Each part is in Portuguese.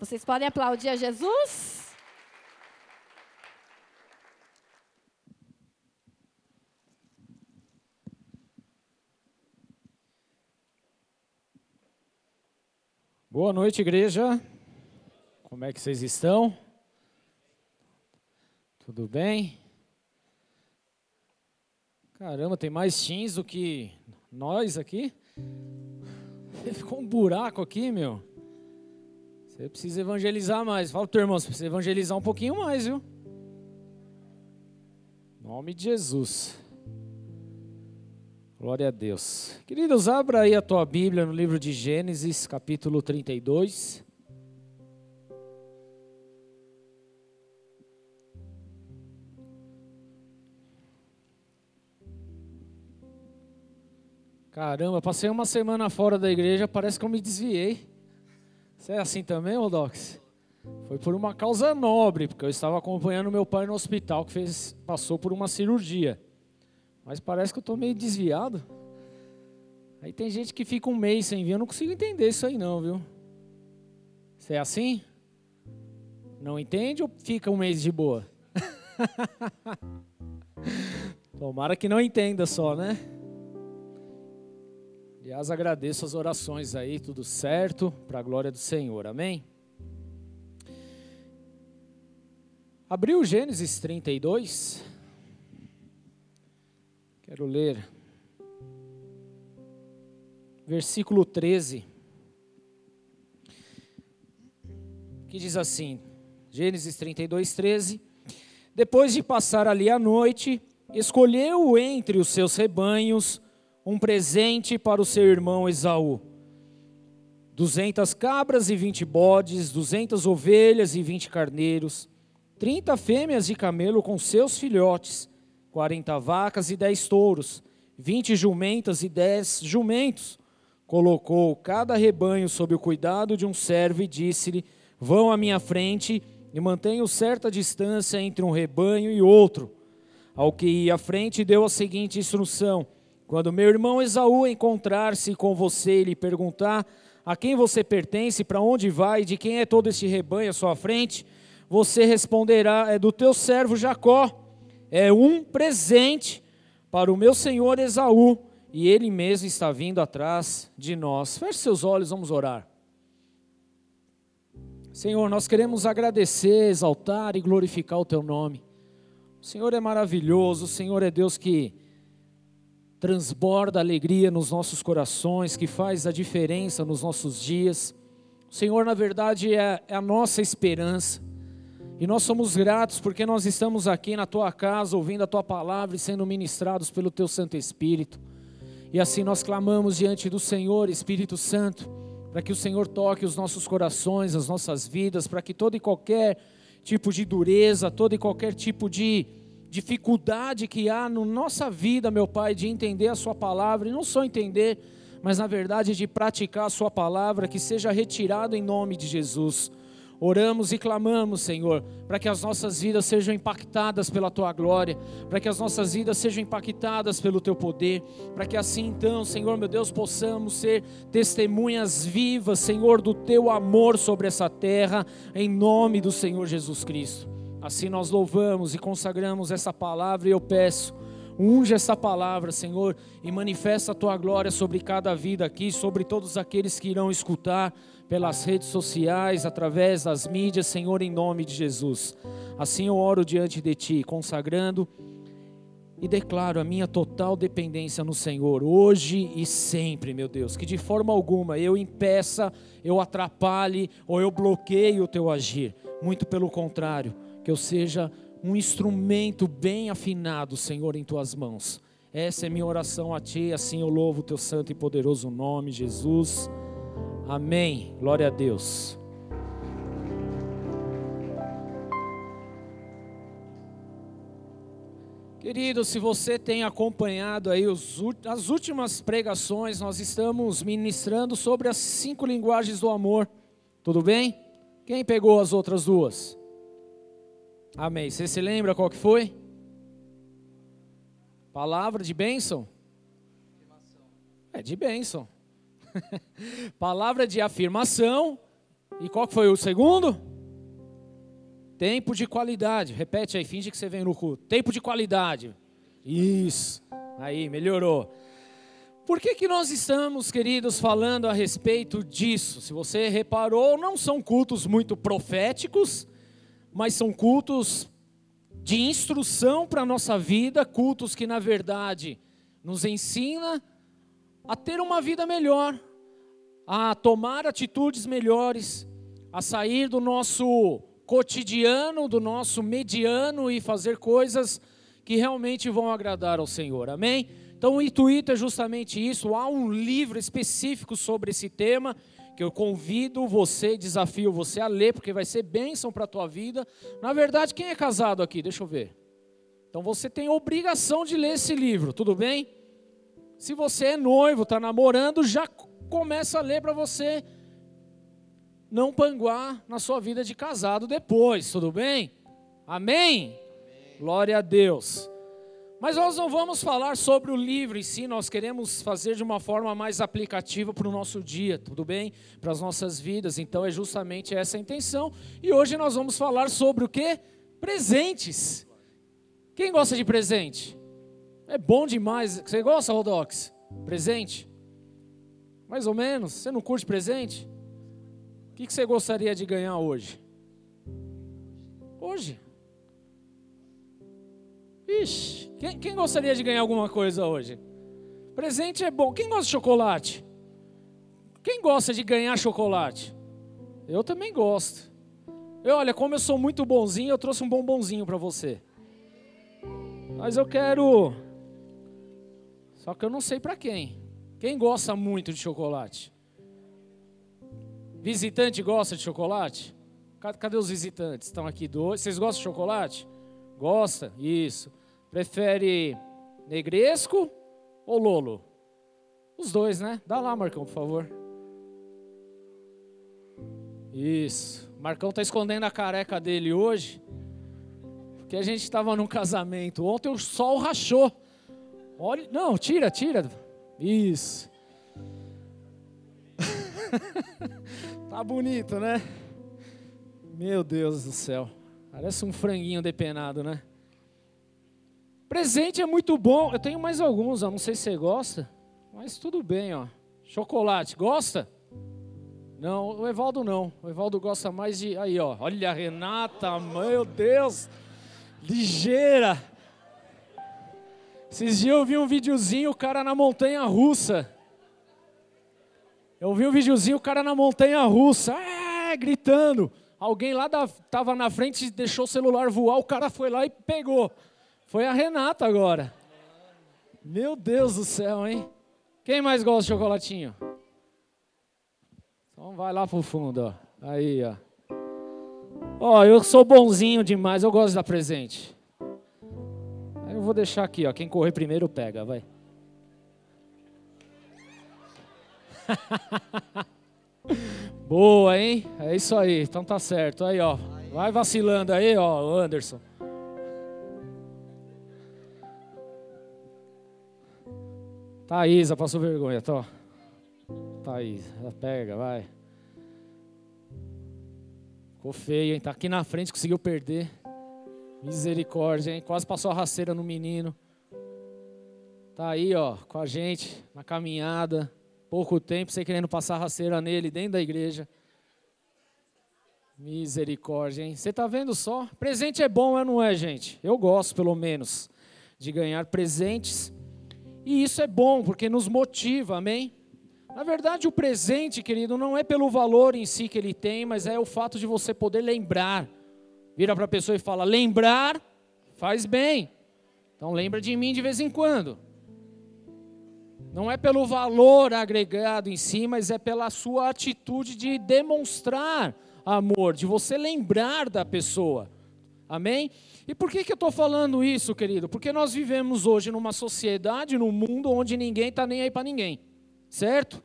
Vocês podem aplaudir a Jesus? Boa noite, igreja. Como é que vocês estão? Tudo bem? Caramba, tem mais teens do que nós aqui? Ficou um buraco aqui, meu. Você precisa evangelizar mais. Fala pro teu irmão, você precisa evangelizar um pouquinho mais, viu? Em nome de Jesus. Glória a Deus. Queridos, abra aí a tua Bíblia no livro de Gênesis, capítulo 32. Caramba, passei uma semana fora da igreja, parece que eu me desviei. Você é assim também, Rodox? Foi por uma causa nobre, porque eu estava acompanhando meu pai no hospital que fez, passou por uma cirurgia. Mas parece que eu estou meio desviado. Aí tem gente que fica um mês sem vir, eu não consigo entender isso aí não, viu? Você é assim? Não entende ou fica um mês de boa? Tomara que não entenda só, né? Aliás, agradeço as orações aí, tudo certo, para a glória do Senhor, amém? Abriu Gênesis 32. Quero ler. Versículo 13. Que diz assim: Gênesis 32, 13. Depois de passar ali a noite, escolheu entre os seus rebanhos um presente para o seu irmão Esaú. Duzentas cabras e vinte bodes, duzentas ovelhas e vinte carneiros, trinta fêmeas de camelo com seus filhotes, quarenta vacas e dez touros, vinte jumentas e dez jumentos. Colocou cada rebanho sob o cuidado de um servo e disse-lhe: Vão à minha frente e mantenham certa distância entre um rebanho e outro. Ao que ia à frente, deu a seguinte instrução: quando meu irmão Esaú encontrar-se com você e lhe perguntar a quem você pertence, para onde vai, de quem é todo este rebanho à sua frente, você responderá: é do teu servo Jacó. É um presente para o meu senhor Esaú, e ele mesmo está vindo atrás de nós. Feche seus olhos, vamos orar. Senhor, nós queremos agradecer, exaltar e glorificar o teu nome. O Senhor é maravilhoso, o Senhor é Deus que transborda alegria nos nossos corações, que faz a diferença nos nossos dias. O Senhor, na verdade, é, é a nossa esperança. E nós somos gratos porque nós estamos aqui na tua casa, ouvindo a tua palavra e sendo ministrados pelo teu Santo Espírito. E assim nós clamamos diante do Senhor, Espírito Santo, para que o Senhor toque os nossos corações, as nossas vidas, para que todo e qualquer tipo de dureza, todo e qualquer tipo de dificuldade que há na no nossa vida, meu Pai, de entender a Sua palavra, e não só entender, mas na verdade de praticar a Sua palavra, que seja retirado em nome de Jesus. Oramos e clamamos, Senhor, para que as nossas vidas sejam impactadas pela tua glória, para que as nossas vidas sejam impactadas pelo teu poder, para que assim então, Senhor, meu Deus, possamos ser testemunhas vivas, Senhor, do teu amor sobre essa terra, em nome do Senhor Jesus Cristo. Assim nós louvamos e consagramos essa palavra e eu peço, unge essa palavra, Senhor, e manifesta a tua glória sobre cada vida aqui, sobre todos aqueles que irão escutar pelas redes sociais, através das mídias, Senhor, em nome de Jesus. Assim eu oro diante de ti, consagrando e declaro a minha total dependência no Senhor, hoje e sempre, meu Deus, que de forma alguma eu impeça, eu atrapalhe ou eu bloqueie o teu agir, muito pelo contrário que eu seja um instrumento bem afinado, Senhor, em tuas mãos. Essa é minha oração a ti, assim eu louvo o teu santo e poderoso nome, Jesus. Amém. Glória a Deus. Querido, se você tem acompanhado aí os, as últimas pregações, nós estamos ministrando sobre as cinco linguagens do amor. Tudo bem? Quem pegou as outras duas? Amém. Você se lembra qual que foi? Palavra de bênção? É de bênção. Palavra de afirmação E qual que foi o segundo? Tempo de qualidade. Repete aí, finge que você vem no culto. Tempo de qualidade. Isso. Aí, melhorou. Por que, que nós estamos, queridos, falando a respeito disso? Se você reparou, não são cultos muito proféticos, mas são cultos de instrução para a nossa vida, cultos que, na verdade, nos ensina a ter uma vida melhor, a tomar atitudes melhores, a sair do nosso cotidiano, do nosso mediano e fazer coisas que realmente vão agradar ao Senhor. Amém? Então o intuito é justamente isso. Há um livro específico sobre esse tema que eu convido você, desafio você a ler, porque vai ser bênção para a tua vida. Na verdade, quem é casado aqui? Deixa eu ver. Então você tem obrigação de ler esse livro, tudo bem? Se você é noivo, está namorando, já começa a ler para você não panguar na sua vida de casado depois, tudo bem? Amém? Amém? Glória a Deus. Mas nós não vamos falar sobre o livro em si, nós queremos fazer de uma forma mais aplicativa para o nosso dia, tudo bem? Para as nossas vidas, então é justamente essa a intenção. E hoje nós vamos falar sobre o que? Presentes. Quem gosta de presente? É bom demais. Você gosta, Rodox? Presente? Mais ou menos? Você não curte presente? O que você gostaria de ganhar hoje? Hoje? Ixi, quem, quem gostaria de ganhar alguma coisa hoje? Presente é bom. Quem gosta de chocolate? Quem gosta de ganhar chocolate? Eu também gosto. Eu, olha, como eu sou muito bonzinho, eu trouxe um bombonzinho para você. Mas eu quero. Só que eu não sei para quem. Quem gosta muito de chocolate? Visitante gosta de chocolate? Cadê os visitantes? Estão aqui dois. Vocês gostam de chocolate? Gosta? Isso. Prefere negresco ou lolo? Os dois, né? Dá lá, Marcão, por favor. Isso. Marcão tá escondendo a careca dele hoje. Porque a gente estava num casamento. Ontem o sol rachou. Olha, não, tira, tira. Isso. tá bonito, né? Meu Deus do céu. Parece um franguinho depenado, né? Presente é muito bom. Eu tenho mais alguns, ó. não sei se você gosta, mas tudo bem, ó. Chocolate, gosta? Não, o Evaldo não. O Evaldo gosta mais de. Aí, ó. Olha a Renata, meu Deus. Ligeira. Esses dias eu vi um videozinho, o cara na montanha russa. Eu vi um videozinho, o cara na montanha russa, é, gritando. Alguém lá da, tava na frente deixou o celular voar, o cara foi lá e pegou. Foi a Renata agora. Meu Deus do céu, hein? Quem mais gosta de chocolatinho? Então vai lá pro fundo, ó. Aí, ó. Ó, eu sou bonzinho demais, eu gosto de dar presente. Aí eu vou deixar aqui, ó. Quem correr primeiro pega, vai. Boa, hein? É isso aí. Então tá certo. Aí, ó. Vai vacilando aí, ó, Anderson. Thaisa, passou vergonha, tô. Thaís, pega, vai. Ficou feio, hein? Tá aqui na frente, conseguiu perder. Misericórdia, hein? Quase passou a rasteira no menino. Tá aí, ó, com a gente, na caminhada. Pouco tempo, você querendo passar a rasteira nele dentro da igreja. Misericórdia, hein? Você tá vendo só? Presente é bom, é não é, gente? Eu gosto, pelo menos, de ganhar presentes e isso é bom, porque nos motiva, amém? Na verdade, o presente, querido, não é pelo valor em si que ele tem, mas é o fato de você poder lembrar. Vira para a pessoa e fala: lembrar faz bem. Então lembra de mim de vez em quando. Não é pelo valor agregado em si, mas é pela sua atitude de demonstrar amor, de você lembrar da pessoa. Amém? E por que, que eu estou falando isso, querido? Porque nós vivemos hoje numa sociedade, num mundo onde ninguém está nem aí para ninguém, certo?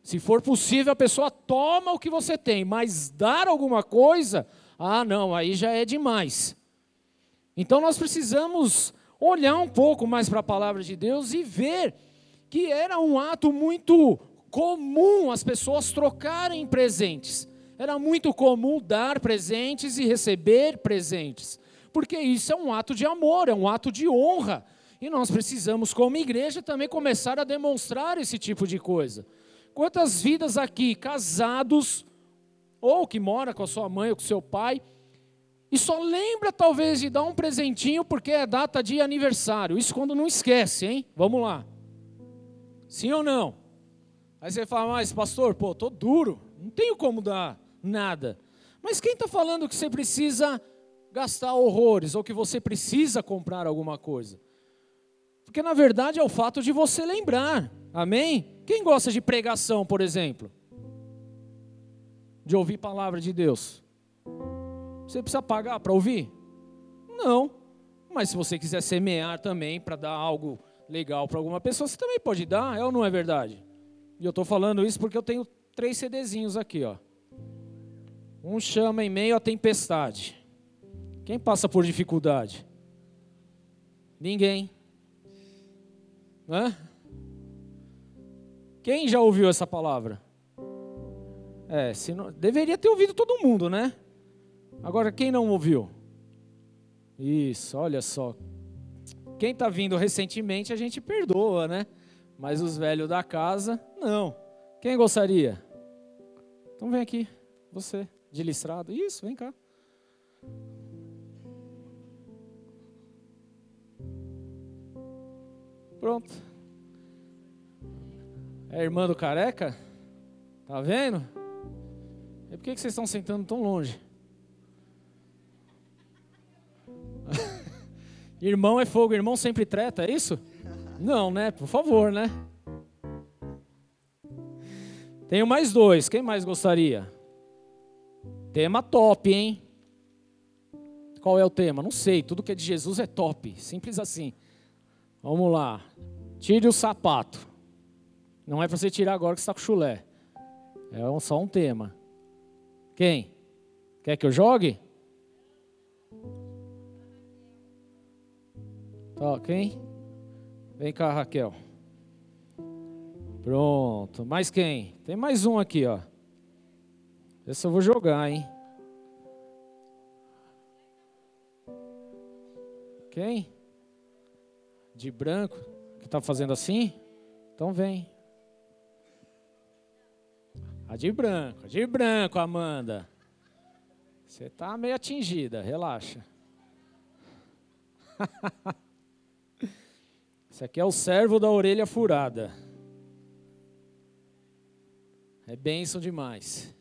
Se for possível, a pessoa toma o que você tem, mas dar alguma coisa, ah, não, aí já é demais. Então nós precisamos olhar um pouco mais para a palavra de Deus e ver que era um ato muito comum as pessoas trocarem presentes. Era muito comum dar presentes e receber presentes, porque isso é um ato de amor, é um ato de honra. E nós precisamos, como igreja, também começar a demonstrar esse tipo de coisa. Quantas vidas aqui, casados, ou que mora com a sua mãe ou com seu pai, e só lembra talvez de dar um presentinho porque é data de aniversário. Isso quando não esquece, hein? Vamos lá. Sim ou não? Aí você fala, mas pastor, pô, tô duro, não tenho como dar nada. Mas quem está falando que você precisa gastar horrores ou que você precisa comprar alguma coisa? Porque na verdade é o fato de você lembrar. Amém? Quem gosta de pregação, por exemplo? De ouvir palavra de Deus? Você precisa pagar para ouvir? Não. Mas se você quiser semear também para dar algo legal para alguma pessoa, você também pode dar, é ou não é verdade? E eu estou falando isso porque eu tenho três CDzinhos aqui, ó. Um chama em meio à tempestade. Quem passa por dificuldade? Ninguém. Hã? Quem já ouviu essa palavra? É, não, deveria ter ouvido todo mundo, né? Agora, quem não ouviu? Isso, olha só. Quem está vindo recentemente, a gente perdoa, né? Mas os velhos da casa, não. Quem gostaria? Então vem aqui, você, de listrado. Isso, vem cá. Pronto. É irmã do careca? Tá vendo? E por que vocês estão sentando tão longe? Irmão é fogo, irmão sempre treta, é isso? Não, né? Por favor, né? Tenho mais dois. Quem mais gostaria? Tema top, hein? Qual é o tema? Não sei. Tudo que é de Jesus é top. Simples assim. Vamos lá. Tire o sapato. Não é para você tirar agora que está com chulé. É só um tema. Quem? Quer que eu jogue? Tá, quem? Vem cá, Raquel. Pronto. Mais quem? Tem mais um aqui, ó. Esse eu vou jogar, hein? Quem? De branco? Que está fazendo assim? Então vem. A de branco, a de branco, Amanda. Você está meio atingida, relaxa. Esse aqui é o servo da orelha furada. É bênção demais.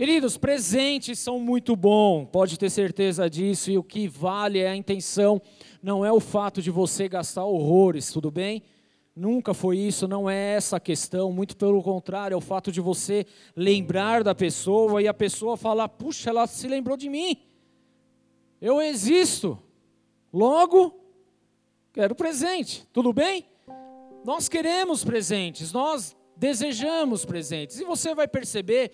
Queridos, presentes são muito bons, pode ter certeza disso, e o que vale é a intenção, não é o fato de você gastar horrores, tudo bem? Nunca foi isso, não é essa a questão, muito pelo contrário, é o fato de você lembrar da pessoa e a pessoa falar: puxa, ela se lembrou de mim, eu existo, logo Quero presente, tudo bem? Nós queremos presentes, nós desejamos presentes. E você vai perceber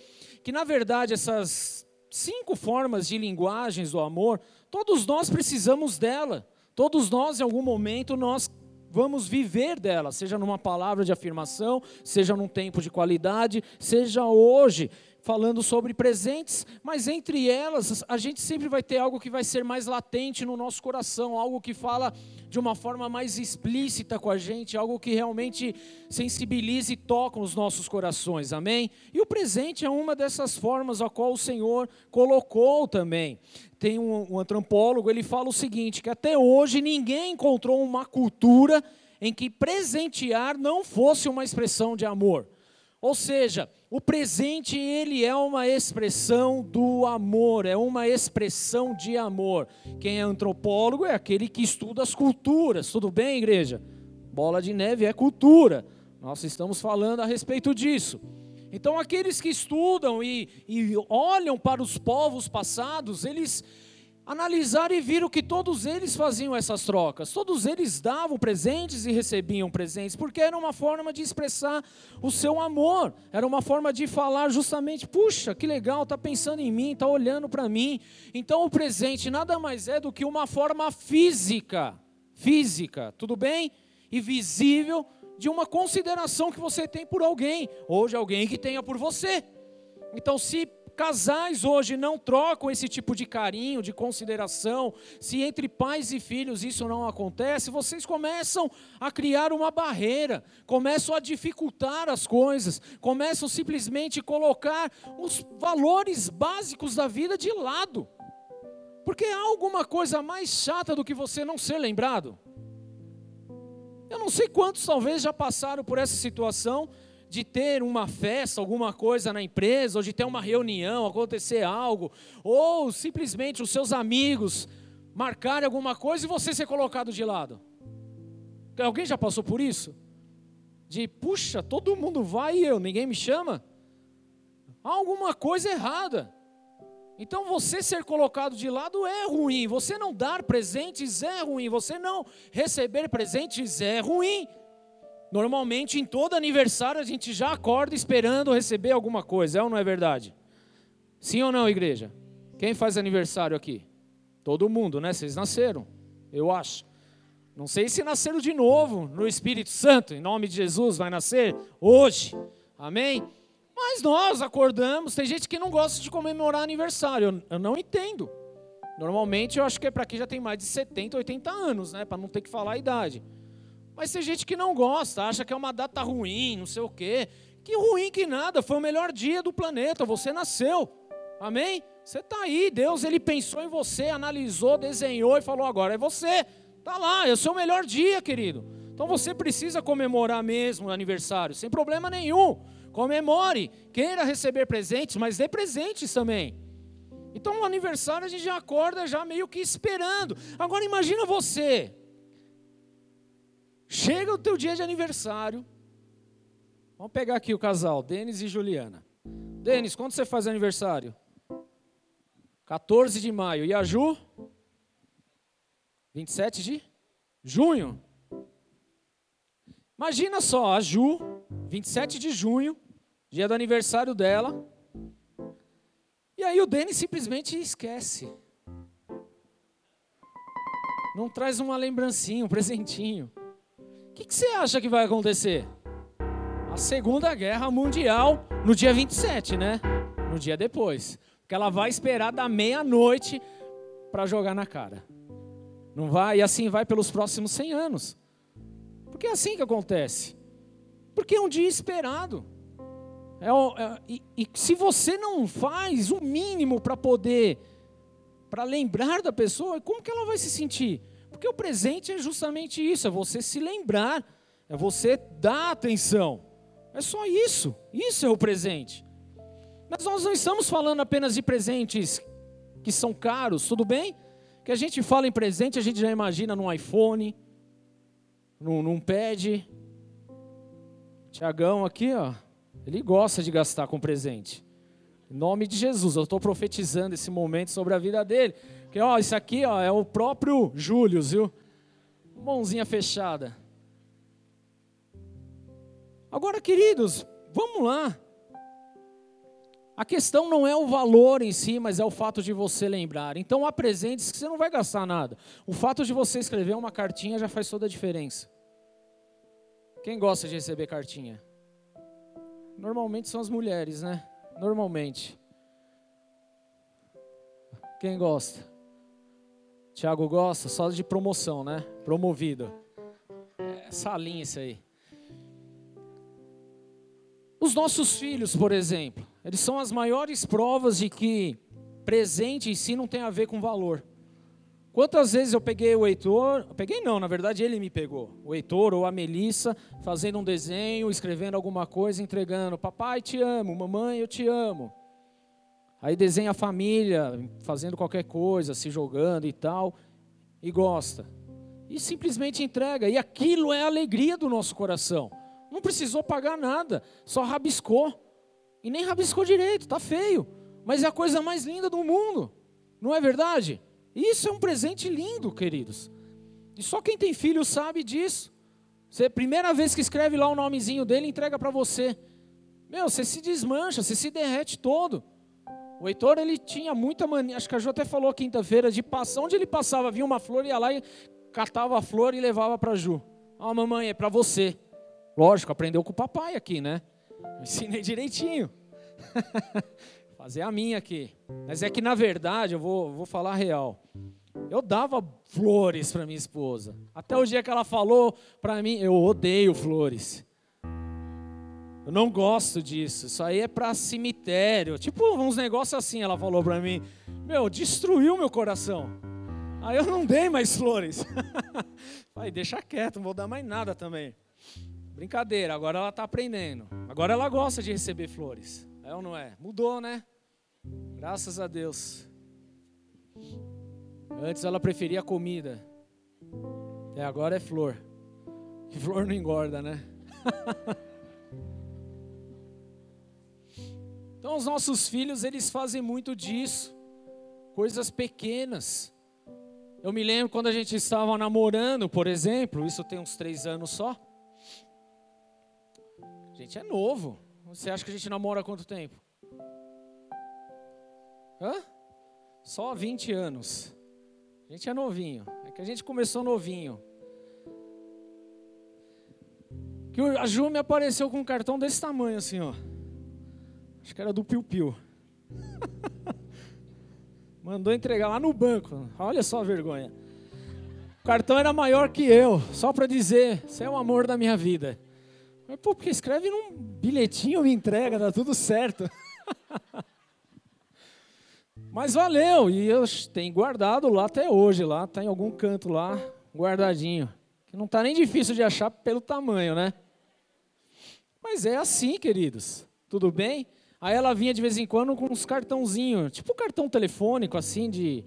que, na verdade, essas cinco formas de linguagens do amor, todos nós precisamos dela. Todos nós, em algum momento, nós vamos viver dela, seja numa palavra de afirmação, seja num tempo de qualidade, seja hoje falando sobre presentes, mas entre elas a gente sempre vai ter algo que vai ser mais latente no nosso coração, algo que fala de uma forma mais explícita com a gente, algo que realmente sensibilize e toca os nossos corações, amém? E o presente é uma dessas formas a qual o Senhor colocou também. Tem um, um antropólogo, ele fala o seguinte: que até hoje ninguém encontrou uma cultura em que presentear não fosse uma expressão de amor. Ou seja, o presente ele é uma expressão do amor, é uma expressão de amor. Quem é antropólogo é aquele que estuda as culturas. Tudo bem, igreja? Bola de neve é cultura. Nós estamos falando a respeito disso. Então, aqueles que estudam e, e olham para os povos passados, eles analisar e viram que todos eles faziam essas trocas, todos eles davam presentes e recebiam presentes, porque era uma forma de expressar o seu amor, era uma forma de falar justamente, puxa, que legal, está pensando em mim, está olhando para mim. Então o presente nada mais é do que uma forma física, física, tudo bem? E visível de uma consideração que você tem por alguém, ou de alguém que tenha por você. Então, se casais hoje não trocam esse tipo de carinho, de consideração, se entre pais e filhos isso não acontece, vocês começam a criar uma barreira, começam a dificultar as coisas, começam simplesmente a colocar os valores básicos da vida de lado. Porque há alguma coisa mais chata do que você não ser lembrado? Eu não sei quantos talvez já passaram por essa situação de ter uma festa, alguma coisa na empresa, ou de ter uma reunião, acontecer algo, ou simplesmente os seus amigos marcarem alguma coisa e você ser colocado de lado. Alguém já passou por isso? De, puxa, todo mundo vai e eu, ninguém me chama? Há alguma coisa errada. Então você ser colocado de lado é ruim, você não dar presentes é ruim, você não receber presentes é ruim. Normalmente, em todo aniversário, a gente já acorda esperando receber alguma coisa, é ou não é verdade? Sim ou não, igreja? Quem faz aniversário aqui? Todo mundo, né? Vocês nasceram, eu acho. Não sei se nasceram de novo no Espírito Santo, em nome de Jesus, vai nascer hoje, amém? Mas nós acordamos, tem gente que não gosta de comemorar aniversário, eu não entendo. Normalmente eu acho que é para quem já tem mais de 70, 80 anos, né? Para não ter que falar a idade. Mas tem gente que não gosta, acha que é uma data ruim, não sei o quê. Que ruim que nada, foi o melhor dia do planeta, você nasceu. Amém? Você está aí, Deus ele pensou em você, analisou, desenhou e falou: agora é você. Está lá, é o seu melhor dia, querido. Então você precisa comemorar mesmo o aniversário, sem problema nenhum. Comemore, queira receber presentes, mas dê presentes também. Então o aniversário a gente já acorda já meio que esperando. Agora imagina você, Chega o teu dia de aniversário. Vamos pegar aqui o casal, Denis e Juliana. Denis, quando você faz aniversário? 14 de maio. E a Ju? 27 de junho. Imagina só, a Ju, 27 de junho, dia do aniversário dela. E aí o Denis simplesmente esquece. Não traz uma lembrancinha, um presentinho que, que você acha que vai acontecer? A Segunda Guerra Mundial no dia 27, né? No dia depois. Porque ela vai esperar da meia-noite para jogar na cara. Não vai? E assim vai pelos próximos 100 anos. Porque é assim que acontece. Porque é um dia esperado. É, é, e, e se você não faz o mínimo para poder, para lembrar da pessoa, como que ela vai se sentir? Porque o presente é justamente isso, é você se lembrar, é você dar atenção. É só isso. Isso é o presente. Mas nós não estamos falando apenas de presentes que são caros, tudo bem? Que a gente fala em presente, a gente já imagina num iPhone, num, num pad. Tiagão aqui, ó, ele gosta de gastar com presente. Em nome de Jesus, eu estou profetizando esse momento sobre a vida dele. Porque, ó, isso aqui ó, é o próprio Júlio, viu? Mãozinha fechada. Agora, queridos, vamos lá. A questão não é o valor em si, mas é o fato de você lembrar. Então, há presentes que você não vai gastar nada. O fato de você escrever uma cartinha já faz toda a diferença. Quem gosta de receber cartinha? Normalmente são as mulheres, né? Normalmente. Quem gosta? Tiago gosta só de promoção, né? Promovido. É salinha isso aí. Os nossos filhos, por exemplo, eles são as maiores provas de que presente em si não tem a ver com valor. Quantas vezes eu peguei o Heitor, peguei não, na verdade ele me pegou, o Heitor ou a Melissa, fazendo um desenho, escrevendo alguma coisa, entregando, papai te amo, mamãe eu te amo. Aí desenha a família fazendo qualquer coisa, se jogando e tal, e gosta. E simplesmente entrega. E aquilo é a alegria do nosso coração. Não precisou pagar nada, só rabiscou. E nem rabiscou direito, tá feio. Mas é a coisa mais linda do mundo. Não é verdade? Isso é um presente lindo, queridos. E só quem tem filho sabe disso. Você, primeira vez que escreve lá o nomezinho dele, entrega para você. Meu, você se desmancha, você se derrete todo. O Heitor, ele tinha muita mania, acho que a Ju até falou quinta-feira, de passar, onde ele passava, vinha uma flor, ia lá e catava a flor e levava para a Ju. Ó, oh, mamãe, é para você. Lógico, aprendeu com o papai aqui, né? Ensinei direitinho. Fazer a minha aqui. Mas é que na verdade, eu vou, vou falar a real. Eu dava flores para minha esposa. Até o dia que ela falou para mim, eu odeio flores. Eu não gosto disso. Isso aí é para cemitério. Tipo uns negócios assim, ela falou para mim. Meu, destruiu meu coração. Aí eu não dei mais flores. Falei, deixa quieto, não vou dar mais nada também. Brincadeira, agora ela está aprendendo. Agora ela gosta de receber flores. É ou não é? Mudou, né? Graças a Deus. Antes ela preferia comida. E agora é flor. E flor não engorda, né? então os nossos filhos, eles fazem muito disso. Coisas pequenas. Eu me lembro quando a gente estava namorando, por exemplo, isso tem uns três anos só. A gente é novo. Você acha que a gente namora há quanto tempo? Hã? Só 20 anos. A gente é novinho. É que a gente começou novinho. Que a Ju me apareceu com um cartão desse tamanho assim, ó. Acho que era do Piu Piu. Mandou entregar lá no banco. Olha só a vergonha. O cartão era maior que eu, só para dizer, você é o amor da minha vida. Mas, pô, porque escreve num bilhetinho, me entrega, dá tudo certo. Mas valeu, e eu tenho guardado lá até hoje, lá, tá em algum canto lá, guardadinho. Que não tá nem difícil de achar pelo tamanho, né? Mas é assim, queridos. Tudo bem? Aí ela vinha de vez em quando com uns cartãozinhos, tipo cartão telefônico, assim, de.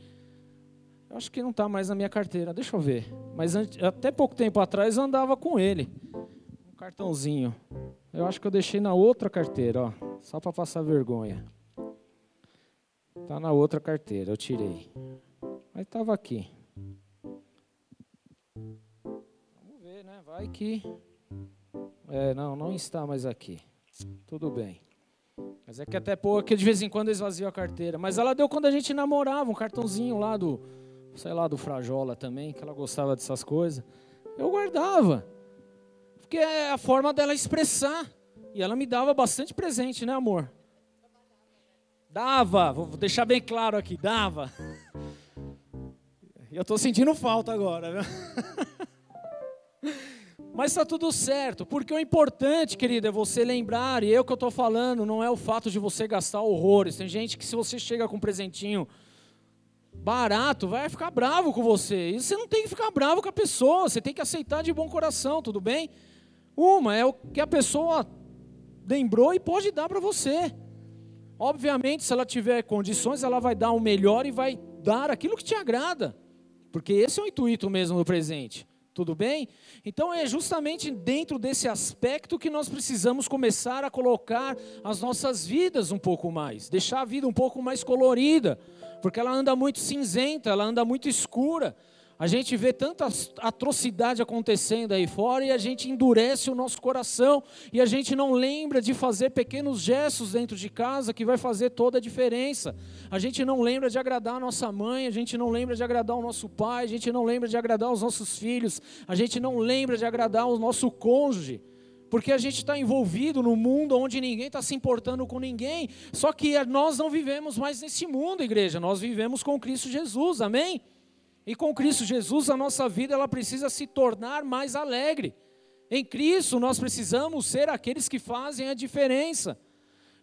Eu acho que não está mais na minha carteira, deixa eu ver. Mas até pouco tempo atrás eu andava com ele. Um cartãozinho. Eu acho que eu deixei na outra carteira, ó. Só para passar vergonha. Tá na outra carteira, eu tirei. Mas estava aqui. Vamos ver, né? Vai que. É, não, não está mais aqui. Tudo bem. Mas é que até pouco, de vez em quando esvazia a carteira. Mas ela deu quando a gente namorava, um cartãozinho lá do, sei lá, do Frajola também, que ela gostava dessas coisas. Eu guardava. Porque é a forma dela expressar. E ela me dava bastante presente, né, amor? Dava, vou deixar bem claro aqui, dava. Eu estou sentindo falta agora, viu? Mas está tudo certo, porque o importante, querido, é você lembrar, e eu que eu estou falando, não é o fato de você gastar horrores. Tem gente que se você chega com um presentinho barato, vai ficar bravo com você. E você não tem que ficar bravo com a pessoa, você tem que aceitar de bom coração, tudo bem? Uma é o que a pessoa lembrou e pode dar para você. Obviamente, se ela tiver condições, ela vai dar o melhor e vai dar aquilo que te agrada. Porque esse é o intuito mesmo do presente. Tudo bem? Então é justamente dentro desse aspecto que nós precisamos começar a colocar as nossas vidas um pouco mais, deixar a vida um pouco mais colorida, porque ela anda muito cinzenta, ela anda muito escura. A gente vê tanta atrocidade acontecendo aí fora e a gente endurece o nosso coração e a gente não lembra de fazer pequenos gestos dentro de casa que vai fazer toda a diferença. A gente não lembra de agradar a nossa mãe, a gente não lembra de agradar o nosso pai, a gente não lembra de agradar os nossos filhos, a gente não lembra de agradar o nosso cônjuge. Porque a gente está envolvido no mundo onde ninguém está se importando com ninguém. Só que nós não vivemos mais nesse mundo, igreja. Nós vivemos com Cristo Jesus, amém? E com Cristo Jesus, a nossa vida ela precisa se tornar mais alegre. Em Cristo, nós precisamos ser aqueles que fazem a diferença.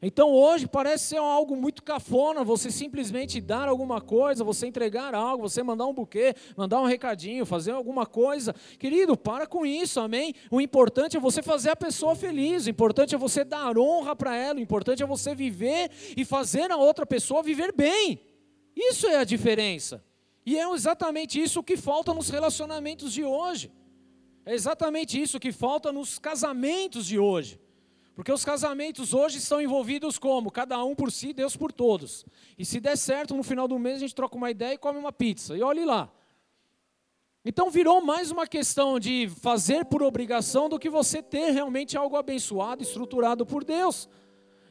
Então hoje parece ser algo muito cafona você simplesmente dar alguma coisa, você entregar algo, você mandar um buquê, mandar um recadinho, fazer alguma coisa. Querido, para com isso, amém? O importante é você fazer a pessoa feliz, o importante é você dar honra para ela, o importante é você viver e fazer a outra pessoa viver bem. Isso é a diferença. E é exatamente isso que falta nos relacionamentos de hoje. É exatamente isso que falta nos casamentos de hoje. Porque os casamentos hoje estão envolvidos como? Cada um por si, Deus por todos. E se der certo, no final do mês a gente troca uma ideia e come uma pizza. E olhe lá. Então virou mais uma questão de fazer por obrigação do que você ter realmente algo abençoado, estruturado por Deus.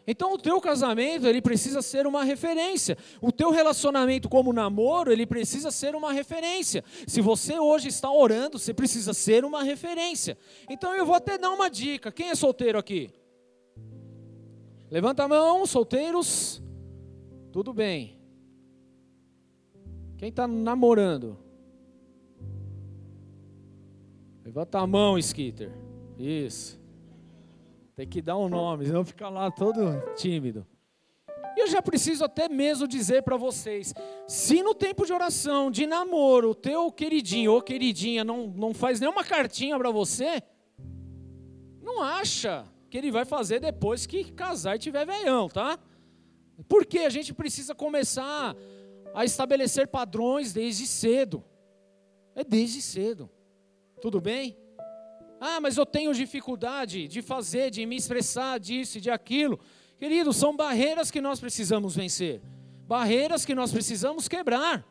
Então o teu casamento, ele precisa ser uma referência. O teu relacionamento como namoro, ele precisa ser uma referência. Se você hoje está orando, você precisa ser uma referência. Então eu vou até dar uma dica. Quem é solteiro aqui? Levanta a mão, solteiros. Tudo bem. Quem está namorando? Levanta a mão, Skitter. Isso. Tem que dar um nome, senão fica lá todo tímido. E eu já preciso até mesmo dizer para vocês: se no tempo de oração, de namoro, o teu queridinho ou queridinha não, não faz nenhuma cartinha para você, não acha que ele vai fazer depois que casar e tiver veião, tá? Porque a gente precisa começar a estabelecer padrões desde cedo. É desde cedo. Tudo bem? Ah, mas eu tenho dificuldade de fazer, de me expressar disso e de aquilo. Queridos, são barreiras que nós precisamos vencer, barreiras que nós precisamos quebrar.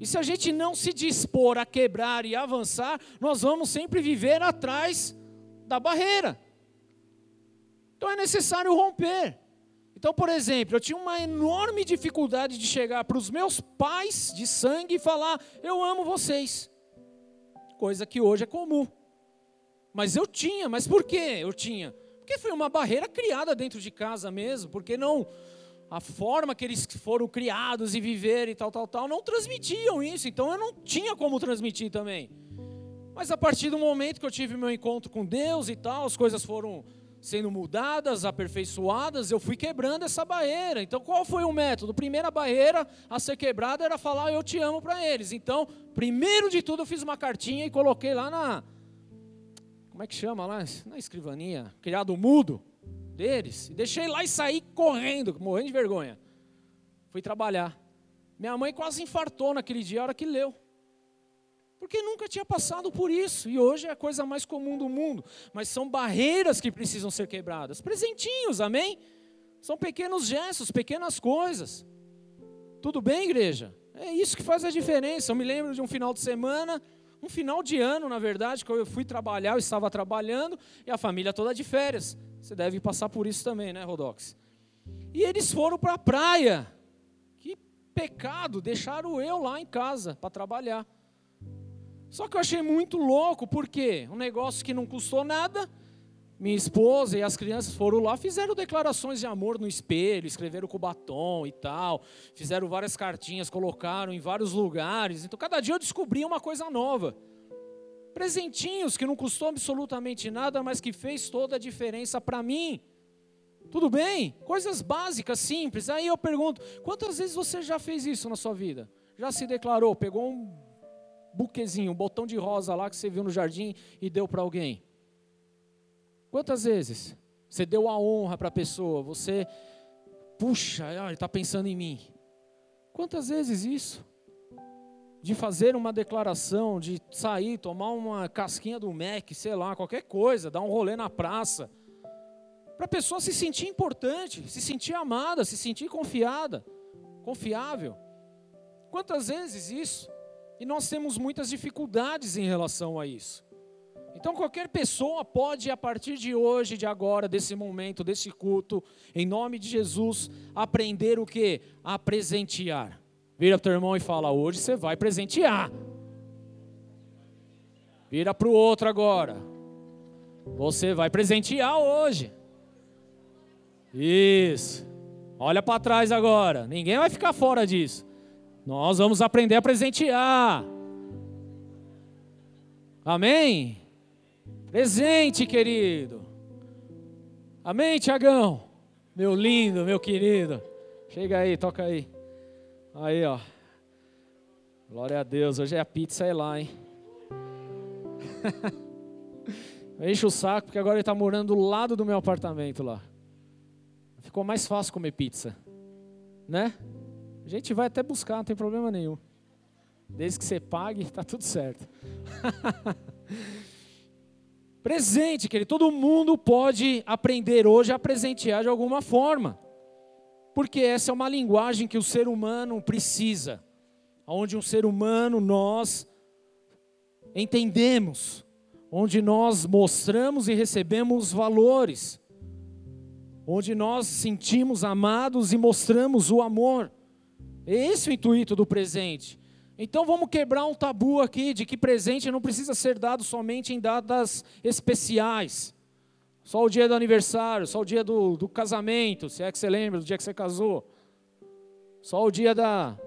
E se a gente não se dispor a quebrar e avançar, nós vamos sempre viver atrás da barreira. Então é necessário romper. Então, por exemplo, eu tinha uma enorme dificuldade de chegar para os meus pais de sangue e falar: Eu amo vocês. Coisa que hoje é comum. Mas eu tinha, mas por que eu tinha? Porque foi uma barreira criada dentro de casa mesmo, porque não a forma que eles foram criados e viveram e tal, tal, tal, não transmitiam isso, então eu não tinha como transmitir também. Mas a partir do momento que eu tive meu encontro com Deus e tal, as coisas foram sendo mudadas, aperfeiçoadas, eu fui quebrando essa barreira. Então qual foi o método? Primeira barreira a ser quebrada era falar eu te amo para eles. Então, primeiro de tudo eu fiz uma cartinha e coloquei lá na como é que chama lá? Na escrivania, criado mudo deles. E deixei lá e saí correndo, morrendo de vergonha. Fui trabalhar. Minha mãe quase infartou naquele dia, a hora que leu. Porque nunca tinha passado por isso. E hoje é a coisa mais comum do mundo. Mas são barreiras que precisam ser quebradas. Presentinhos, amém? São pequenos gestos, pequenas coisas. Tudo bem, igreja? É isso que faz a diferença. Eu me lembro de um final de semana um final de ano, na verdade, que eu fui trabalhar, eu estava trabalhando, e a família toda de férias. Você deve passar por isso também, né, Rodox? E eles foram para a praia. Que pecado, deixaram eu lá em casa para trabalhar. Só que eu achei muito louco, porque um negócio que não custou nada, minha esposa e as crianças foram lá, fizeram declarações de amor no espelho, escreveram com batom e tal, fizeram várias cartinhas, colocaram em vários lugares. Então, cada dia eu descobria uma coisa nova. Presentinhos que não custou absolutamente nada, mas que fez toda a diferença para mim. Tudo bem? Coisas básicas, simples. Aí eu pergunto: quantas vezes você já fez isso na sua vida? Já se declarou, pegou um buquezinho, um botão de rosa lá que você viu no jardim e deu para alguém? Quantas vezes você deu a honra para a pessoa, você, puxa, ele está pensando em mim. Quantas vezes isso? De fazer uma declaração, de sair, tomar uma casquinha do Mac, sei lá, qualquer coisa, dar um rolê na praça. Para a pessoa se sentir importante, se sentir amada, se sentir confiada, confiável. Quantas vezes isso? E nós temos muitas dificuldades em relação a isso. Então qualquer pessoa pode, a partir de hoje, de agora, desse momento, desse culto, em nome de Jesus, aprender o que? A presentear. Vira para o teu irmão e fala: hoje você vai presentear. Vira para o outro agora. Você vai presentear hoje. Isso. Olha para trás agora. Ninguém vai ficar fora disso. Nós vamos aprender a presentear. Amém? Presente, querido. Amém, Tiagão? Meu lindo, meu querido. Chega aí, toca aí. Aí, ó. Glória a Deus. Hoje é a pizza é lá, hein? Enche o saco, porque agora ele está morando do lado do meu apartamento lá. Ficou mais fácil comer pizza. Né? A gente vai até buscar, não tem problema nenhum. Desde que você pague, está tudo certo. Presente, querido. Todo mundo pode aprender hoje a presentear de alguma forma. Porque essa é uma linguagem que o ser humano precisa. Onde um ser humano nós entendemos. Onde nós mostramos e recebemos valores. Onde nós sentimos amados e mostramos o amor. Esse é o intuito do presente. Então vamos quebrar um tabu aqui de que presente não precisa ser dado somente em datas especiais. Só o dia do aniversário, só o dia do, do casamento, se é que você lembra do dia que você casou. Só o dia da,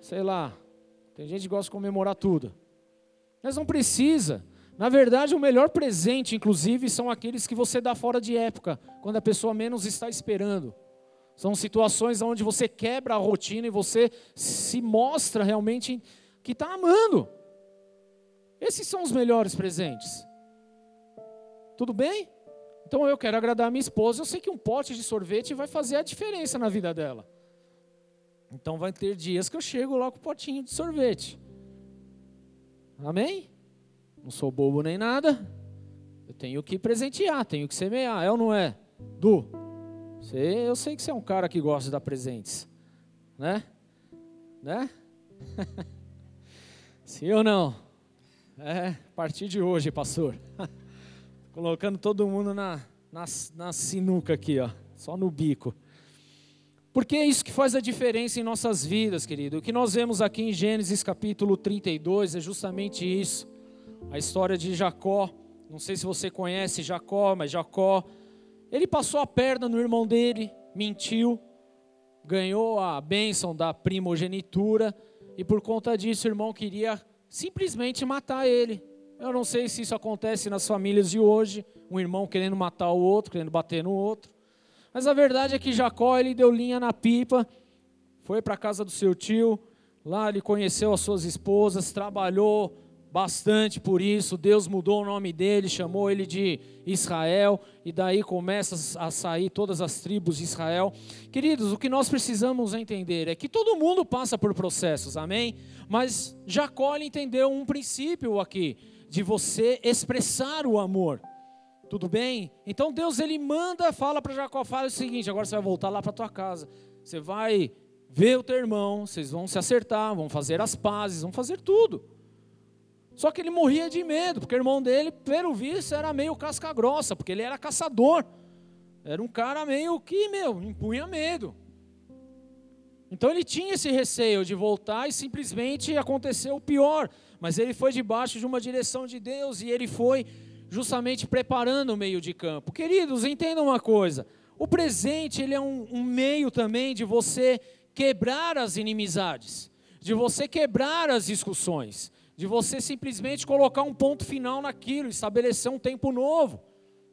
sei lá, tem gente que gosta de comemorar tudo. Mas não precisa. Na verdade, o melhor presente, inclusive, são aqueles que você dá fora de época, quando a pessoa menos está esperando. São situações onde você quebra a rotina e você se mostra realmente que está amando. Esses são os melhores presentes. Tudo bem? Então eu quero agradar a minha esposa. Eu sei que um pote de sorvete vai fazer a diferença na vida dela. Então vai ter dias que eu chego lá com o potinho de sorvete. Amém? Não sou bobo nem nada. Eu tenho que presentear, tenho que semear, é ou não é? Du, você, eu sei que você é um cara que gosta de dar presentes, né? Né? Sim ou não? É, a partir de hoje, pastor. Colocando todo mundo na, na, na sinuca aqui, ó, só no bico. Porque é isso que faz a diferença em nossas vidas, querido. O que nós vemos aqui em Gênesis capítulo 32 é justamente isso. A história de Jacó. Não sei se você conhece Jacó, mas Jacó, ele passou a perna no irmão dele, mentiu, ganhou a bênção da primogenitura, e por conta disso o irmão queria simplesmente matar ele. Eu não sei se isso acontece nas famílias de hoje, um irmão querendo matar o outro, querendo bater no outro. Mas a verdade é que Jacó ele deu linha na pipa, foi para a casa do seu tio, lá ele conheceu as suas esposas, trabalhou bastante por isso. Deus mudou o nome dele, chamou ele de Israel, e daí começa a sair todas as tribos de Israel. Queridos, o que nós precisamos entender é que todo mundo passa por processos, amém? Mas Jacó entendeu um princípio aqui, de você expressar o amor. Tudo bem? Então Deus ele manda, fala para Jacó, fala o seguinte: agora você vai voltar lá para tua casa. Você vai ver o teu irmão, vocês vão se acertar, vão fazer as pazes, vão fazer tudo. Só que ele morria de medo, porque o irmão dele, pelo visto, era meio casca grossa, porque ele era caçador. Era um cara meio que, meu, impunha medo. Então ele tinha esse receio de voltar e simplesmente aconteceu o pior. Mas ele foi debaixo de uma direção de Deus e ele foi justamente preparando o meio de campo. Queridos, entendam uma coisa: o presente ele é um, um meio também de você quebrar as inimizades, de você quebrar as discussões de você simplesmente colocar um ponto final naquilo, estabelecer um tempo novo.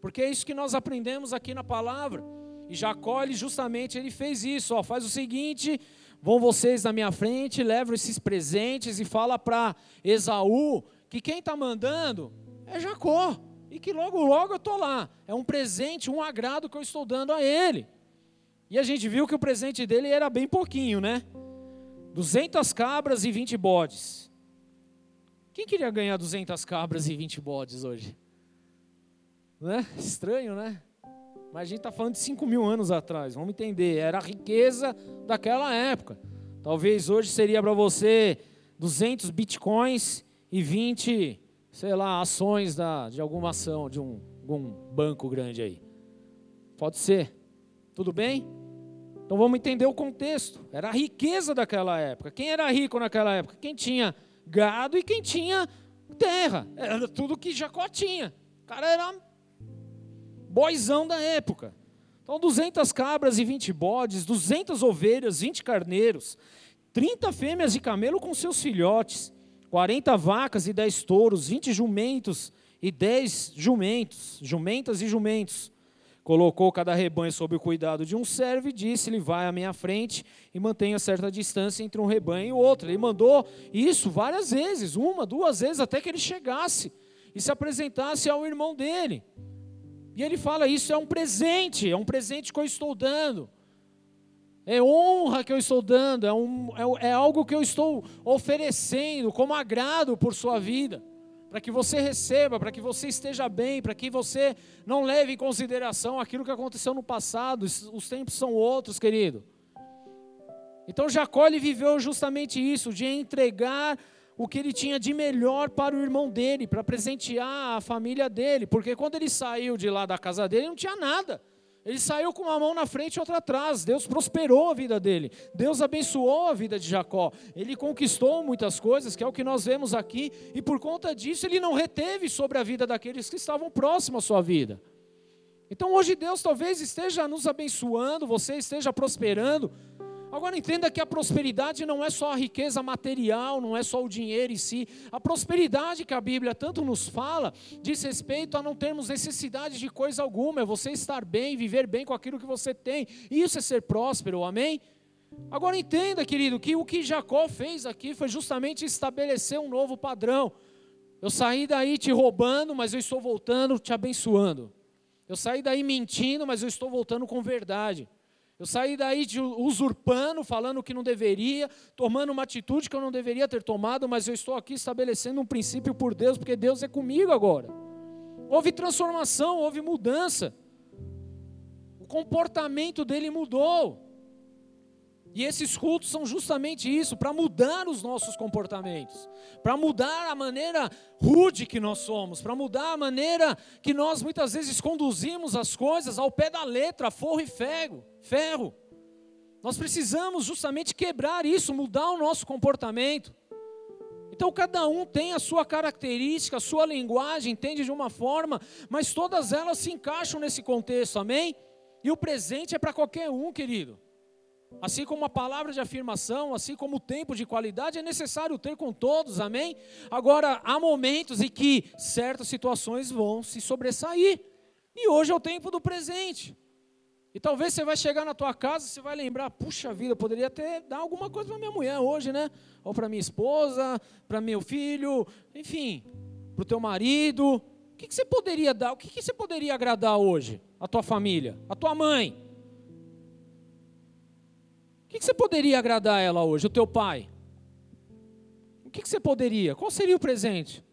Porque é isso que nós aprendemos aqui na palavra. E Jacó, ele justamente ele fez isso, ó, faz o seguinte, vão vocês na minha frente, levam esses presentes e fala para Esaú que quem está mandando é Jacó. E que logo, logo eu estou lá. É um presente, um agrado que eu estou dando a ele. E a gente viu que o presente dele era bem pouquinho, né? 200 cabras e 20 bodes. Quem queria ganhar 200 cabras e 20 bodes hoje? Né? Estranho, né? Mas a gente está falando de 5 mil anos atrás, vamos entender. Era a riqueza daquela época. Talvez hoje seria para você 200 bitcoins e 20, sei lá, ações da, de alguma ação, de um, algum banco grande aí. Pode ser. Tudo bem? Então vamos entender o contexto. Era a riqueza daquela época. Quem era rico naquela época? Quem tinha gado e quem tinha terra. Era tudo que Jacó tinha. O cara era boizão da época. Então, 200 cabras e 20 bodes, 200 ovelhas, 20 carneiros, 30 fêmeas de camelo com seus filhotes, 40 vacas e 10 touros, 20 jumentos e 10 jumentos, jumentas e jumentos, colocou cada rebanho sob o cuidado de um servo e disse-lhe: Vai à minha frente e mantenha certa distância entre um rebanho e outro. Ele mandou isso várias vezes, uma, duas vezes, até que ele chegasse e se apresentasse ao irmão dele. E ele fala: Isso é um presente, é um presente que eu estou dando. É honra que eu estou dando, é, um, é, é algo que eu estou oferecendo como agrado por sua vida para que você receba, para que você esteja bem, para que você não leve em consideração aquilo que aconteceu no passado. Os tempos são outros, querido. Então Jacó ele viveu justamente isso, de entregar o que ele tinha de melhor para o irmão dele, para presentear a família dele, porque quando ele saiu de lá da casa dele, não tinha nada. Ele saiu com uma mão na frente e outra atrás. Deus prosperou a vida dele. Deus abençoou a vida de Jacó. Ele conquistou muitas coisas, que é o que nós vemos aqui, e por conta disso ele não reteve sobre a vida daqueles que estavam próximos à sua vida. Então hoje Deus talvez esteja nos abençoando, você esteja prosperando, Agora entenda que a prosperidade não é só a riqueza material, não é só o dinheiro em si. A prosperidade que a Bíblia tanto nos fala diz respeito a não termos necessidade de coisa alguma, é você estar bem, viver bem com aquilo que você tem. Isso é ser próspero, amém? Agora entenda, querido, que o que Jacó fez aqui foi justamente estabelecer um novo padrão. Eu saí daí te roubando, mas eu estou voltando te abençoando. Eu saí daí mentindo, mas eu estou voltando com verdade. Eu saí daí usurpando, falando que não deveria, tomando uma atitude que eu não deveria ter tomado, mas eu estou aqui estabelecendo um princípio por Deus, porque Deus é comigo agora. Houve transformação, houve mudança. O comportamento dele mudou. E esses cultos são justamente isso, para mudar os nossos comportamentos, para mudar a maneira rude que nós somos, para mudar a maneira que nós muitas vezes conduzimos as coisas ao pé da letra, forro e ferro, ferro. Nós precisamos justamente quebrar isso, mudar o nosso comportamento. Então cada um tem a sua característica, a sua linguagem, entende de uma forma, mas todas elas se encaixam nesse contexto, amém? E o presente é para qualquer um, querido. Assim como a palavra de afirmação, assim como o tempo de qualidade é necessário ter com todos, amém? Agora, há momentos em que certas situações vão se sobressair. E hoje é o tempo do presente. E talvez você vai chegar na tua casa, você vai lembrar, puxa vida, poderia ter dar alguma coisa para minha mulher hoje, né? Ou para minha esposa, para meu filho, enfim, para o teu marido. O que, que você poderia dar? O que, que você poderia agradar hoje? A tua família, a tua mãe, o que você poderia agradar ela hoje, o teu pai? O que você poderia? Qual seria o presente?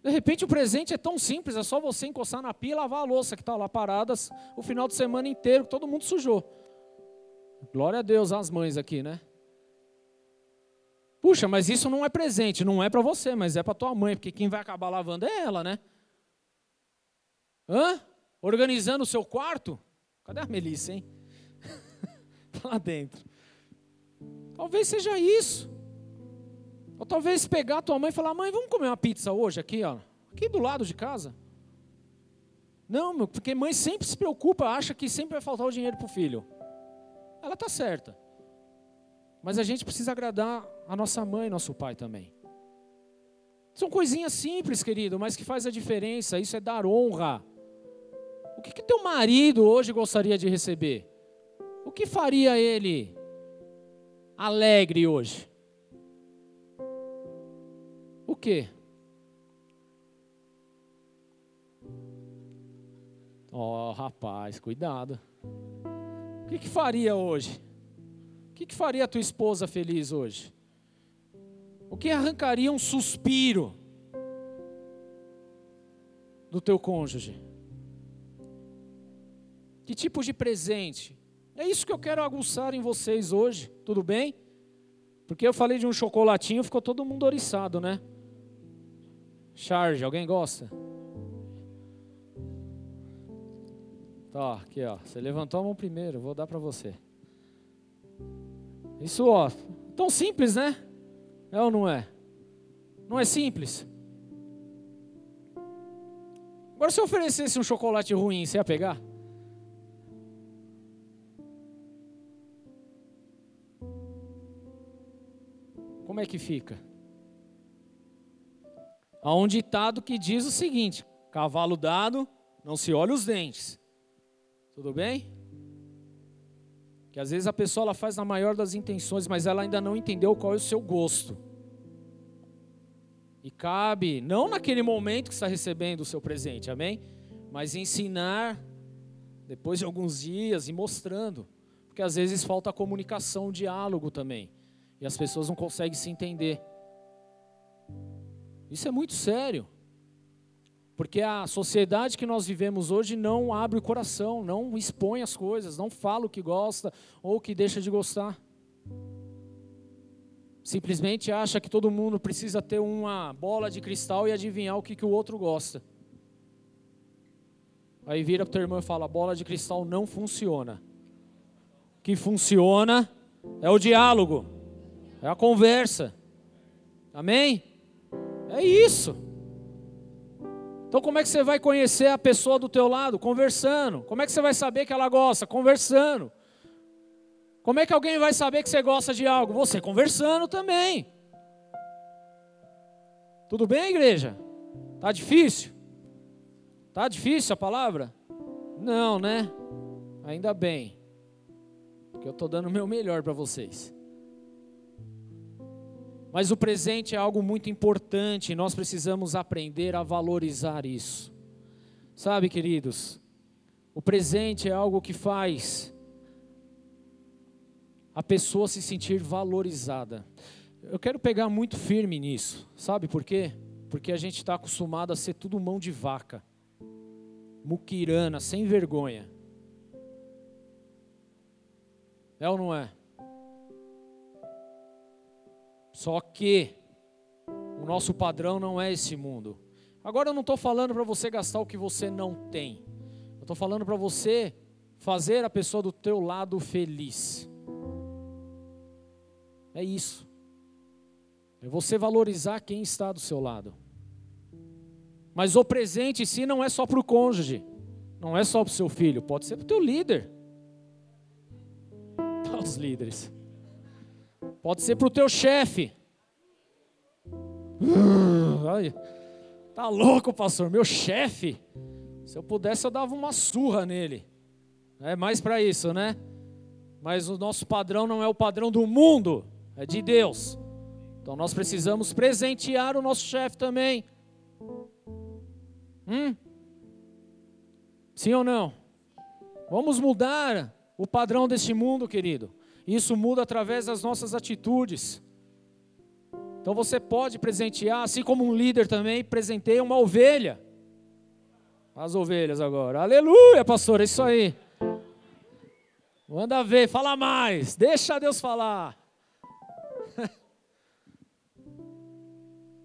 De repente o presente é tão simples, é só você encostar na pia e lavar a louça que está lá paradas o final de semana inteiro, todo mundo sujou. Glória a Deus às mães aqui, né? Puxa, mas isso não é presente, não é para você, mas é para tua mãe, porque quem vai acabar lavando é ela, né? Hã? Organizando o seu quarto? Cadê a Melissa, hein? Tá lá dentro. Talvez seja isso. Ou talvez pegar tua mãe e falar: mãe, vamos comer uma pizza hoje aqui, ó, aqui do lado de casa. Não, porque mãe sempre se preocupa, acha que sempre vai faltar o dinheiro para o filho. Ela está certa. Mas a gente precisa agradar a nossa mãe e nosso pai também. São coisinhas simples, querido, mas que faz a diferença. Isso é dar honra. O que, que teu marido hoje gostaria de receber? O que faria ele alegre hoje? O que? Ó, oh, rapaz, cuidado. O que, que faria hoje? O que, que faria a tua esposa feliz hoje? O que arrancaria um suspiro do teu cônjuge? Que tipo de presente é isso que eu quero aguçar em vocês hoje, tudo bem? Porque eu falei de um chocolatinho, ficou todo mundo oriçado, né? Charge, alguém gosta? Tá, aqui ó, você levantou a mão primeiro, vou dar para você. Isso ó, tão simples, né? É ou não é? Não é simples? Agora se eu oferecesse um chocolate ruim, você ia pegar? É que fica? Há um ditado que diz o seguinte: cavalo dado, não se olha os dentes. Tudo bem? Que às vezes a pessoa ela faz na maior das intenções, mas ela ainda não entendeu qual é o seu gosto. E cabe, não naquele momento que está recebendo o seu presente, amém? Mas ensinar depois de alguns dias e mostrando. Porque às vezes falta comunicação, diálogo também. E as pessoas não conseguem se entender. Isso é muito sério. Porque a sociedade que nós vivemos hoje não abre o coração, não expõe as coisas, não fala o que gosta ou o que deixa de gostar. Simplesmente acha que todo mundo precisa ter uma bola de cristal e adivinhar o que, que o outro gosta. Aí vira o teu irmão e fala: bola de cristal não funciona. O que funciona é o diálogo. É a conversa. Amém? É isso. Então como é que você vai conhecer a pessoa do teu lado? Conversando. Como é que você vai saber que ela gosta? Conversando. Como é que alguém vai saber que você gosta de algo? Você conversando também. Tudo bem, igreja? Tá difícil? Tá difícil a palavra? Não, né? Ainda bem. Porque eu estou dando o meu melhor para vocês. Mas o presente é algo muito importante e nós precisamos aprender a valorizar isso. Sabe, queridos, o presente é algo que faz a pessoa se sentir valorizada. Eu quero pegar muito firme nisso. Sabe por quê? Porque a gente está acostumado a ser tudo mão de vaca, muquirana, sem vergonha. É ou não é? Só que o nosso padrão não é esse mundo. Agora eu não estou falando para você gastar o que você não tem. Eu estou falando para você fazer a pessoa do teu lado feliz. É isso. É você valorizar quem está do seu lado. Mas o presente em si não é só para o cônjuge, não é só para o seu filho, pode ser para o teu líder. Para os líderes. Pode ser para o teu chefe. Uh, tá louco, pastor? Meu chefe. Se eu pudesse, eu dava uma surra nele. É mais para isso, né? Mas o nosso padrão não é o padrão do mundo, é de Deus. Então nós precisamos presentear o nosso chefe também. Hum? Sim ou não? Vamos mudar o padrão deste mundo, querido. Isso muda através das nossas atitudes. Então você pode presentear, assim como um líder também presenteia uma ovelha. As ovelhas agora. Aleluia, pastor, é isso aí. Manda ver, fala mais. Deixa Deus falar.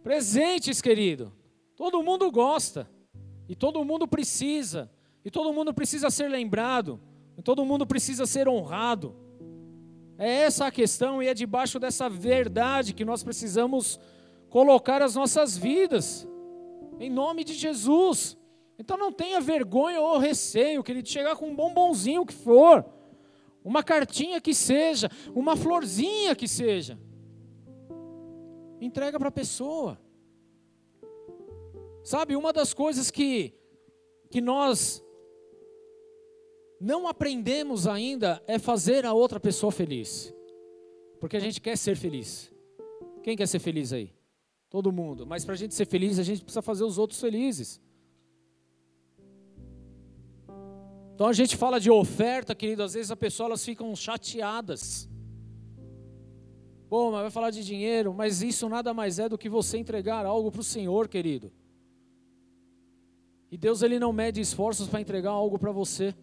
Presentes, querido. Todo mundo gosta. E todo mundo precisa. E todo mundo precisa ser lembrado. E todo mundo precisa ser honrado. É essa a questão e é debaixo dessa verdade que nós precisamos colocar as nossas vidas. Em nome de Jesus. Então não tenha vergonha ou receio, que ele chegar com um bombonzinho que for, uma cartinha que seja, uma florzinha que seja. Entrega para a pessoa. Sabe, uma das coisas que, que nós não aprendemos ainda é fazer a outra pessoa feliz. Porque a gente quer ser feliz. Quem quer ser feliz aí? Todo mundo. Mas para a gente ser feliz, a gente precisa fazer os outros felizes. Então a gente fala de oferta, querido, às vezes as pessoas ficam chateadas. Pô, mas vai falar de dinheiro, mas isso nada mais é do que você entregar algo para o Senhor, querido. E Deus ele não mede esforços para entregar algo para você.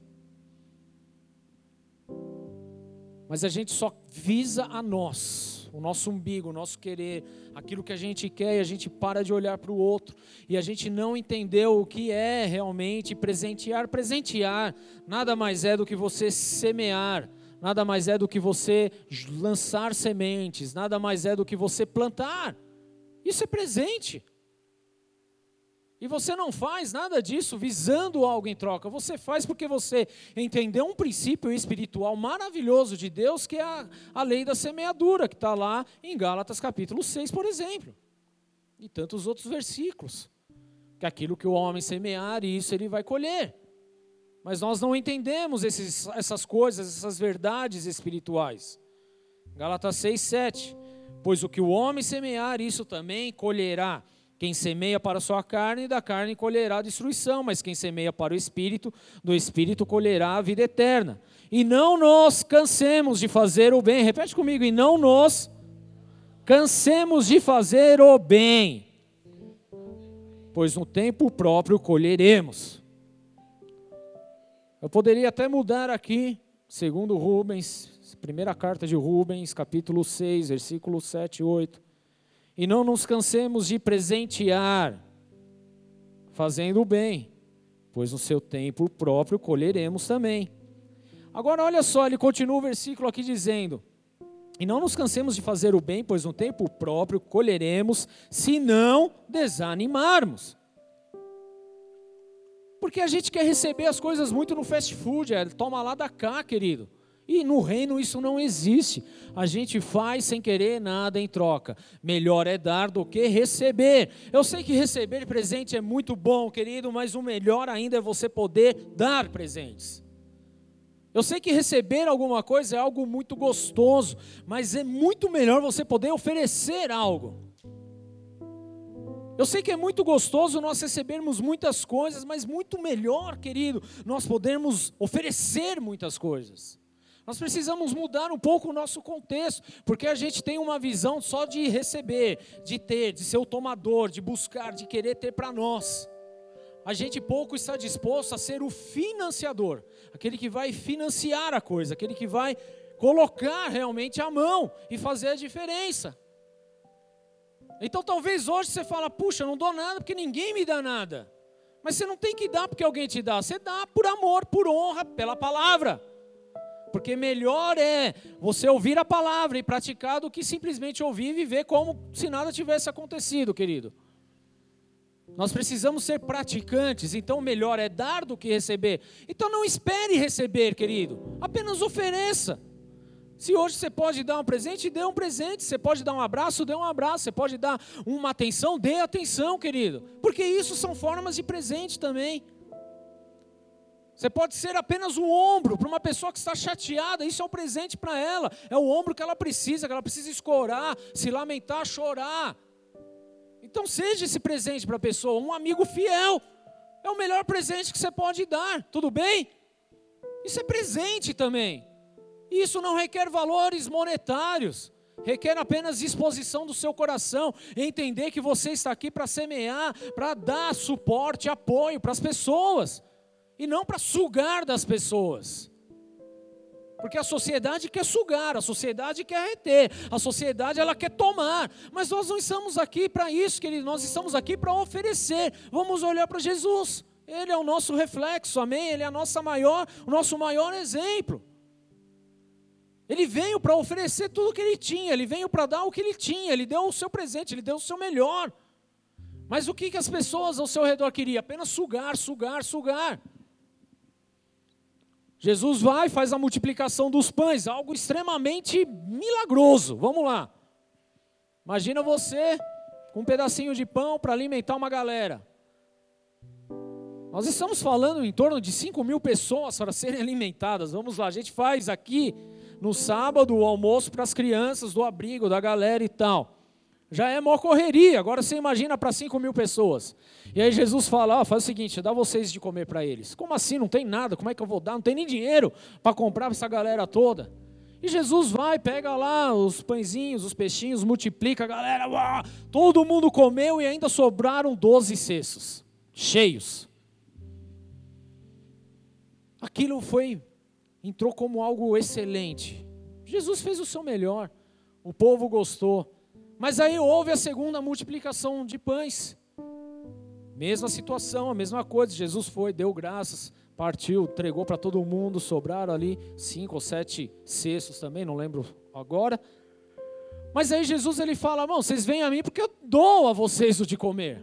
Mas a gente só visa a nós, o nosso umbigo, o nosso querer, aquilo que a gente quer e a gente para de olhar para o outro. E a gente não entendeu o que é realmente presentear. Presentear nada mais é do que você semear, nada mais é do que você lançar sementes, nada mais é do que você plantar. Isso é presente. E você não faz nada disso visando algo em troca. Você faz porque você entendeu um princípio espiritual maravilhoso de Deus, que é a, a lei da semeadura, que está lá em Gálatas capítulo 6, por exemplo. E tantos outros versículos. Que aquilo que o homem semear, isso ele vai colher. Mas nós não entendemos esses, essas coisas, essas verdades espirituais. Gálatas 6, 7. Pois o que o homem semear, isso também colherá. Quem semeia para a sua carne, da carne colherá destruição, mas quem semeia para o espírito, do espírito colherá a vida eterna. E não nos cansemos de fazer o bem. Repete comigo, e não nos cansemos de fazer o bem, pois no tempo próprio colheremos. Eu poderia até mudar aqui, segundo Rubens, primeira carta de Rubens, capítulo 6, versículo 7 e 8. E não nos cansemos de presentear, fazendo o bem, pois no seu tempo próprio colheremos também. Agora olha só, ele continua o versículo aqui dizendo: E não nos cansemos de fazer o bem, pois no tempo próprio colheremos, se não desanimarmos. Porque a gente quer receber as coisas muito no fast food, é, toma lá da cá, querido. E no reino isso não existe. A gente faz sem querer nada em troca. Melhor é dar do que receber. Eu sei que receber presente é muito bom, querido, mas o melhor ainda é você poder dar presentes. Eu sei que receber alguma coisa é algo muito gostoso, mas é muito melhor você poder oferecer algo. Eu sei que é muito gostoso nós recebermos muitas coisas, mas muito melhor, querido, nós podermos oferecer muitas coisas. Nós precisamos mudar um pouco o nosso contexto, porque a gente tem uma visão só de receber, de ter, de ser o tomador, de buscar, de querer ter para nós. A gente pouco está disposto a ser o financiador, aquele que vai financiar a coisa, aquele que vai colocar realmente a mão e fazer a diferença. Então talvez hoje você fala, puxa, não dou nada porque ninguém me dá nada. Mas você não tem que dar porque alguém te dá, você dá por amor, por honra, pela palavra. Porque melhor é você ouvir a palavra e praticar do que simplesmente ouvir e viver como se nada tivesse acontecido, querido. Nós precisamos ser praticantes, então melhor é dar do que receber. Então não espere receber, querido, apenas ofereça. Se hoje você pode dar um presente, dê um presente. Você pode dar um abraço, dê um abraço. Você pode dar uma atenção, dê atenção, querido. Porque isso são formas de presente também. Você pode ser apenas um ombro para uma pessoa que está chateada, isso é um presente para ela. É o ombro que ela precisa, que ela precisa escorar, se lamentar, chorar. Então seja esse presente para a pessoa, um amigo fiel. É o melhor presente que você pode dar, tudo bem? Isso é presente também. Isso não requer valores monetários, requer apenas disposição do seu coração, entender que você está aqui para semear, para dar suporte, apoio para as pessoas, e não para sugar das pessoas. Porque a sociedade quer sugar, a sociedade quer reter, a sociedade ela quer tomar. Mas nós não estamos aqui para isso, querido, nós estamos aqui para oferecer. Vamos olhar para Jesus. Ele é o nosso reflexo, amém? Ele é a nossa maior, o nosso maior exemplo. Ele veio para oferecer tudo o que ele tinha, ele veio para dar o que ele tinha, ele deu o seu presente, ele deu o seu melhor. Mas o que, que as pessoas ao seu redor queriam? Apenas sugar, sugar, sugar. Jesus vai, faz a multiplicação dos pães, algo extremamente milagroso. Vamos lá. Imagina você com um pedacinho de pão para alimentar uma galera. Nós estamos falando em torno de 5 mil pessoas para serem alimentadas. Vamos lá, a gente faz aqui no sábado o almoço para as crianças do abrigo, da galera e tal. Já é maior correria, agora você imagina para 5 mil pessoas. E aí Jesus fala: oh, faz o seguinte, dá vocês de comer para eles. Como assim? Não tem nada, como é que eu vou dar? Não tem nem dinheiro para comprar para essa galera toda. E Jesus vai, pega lá os pãezinhos, os peixinhos, multiplica, a galera, todo mundo comeu e ainda sobraram 12 cestos, cheios. Aquilo foi entrou como algo excelente. Jesus fez o seu melhor, o povo gostou. Mas aí houve a segunda multiplicação de pães. Mesma situação, a mesma coisa. Jesus foi, deu graças, partiu, entregou para todo mundo. Sobraram ali cinco ou sete cestos também, não lembro agora. Mas aí Jesus ele fala: "Irmão, vocês vêm a mim porque eu dou a vocês o de comer".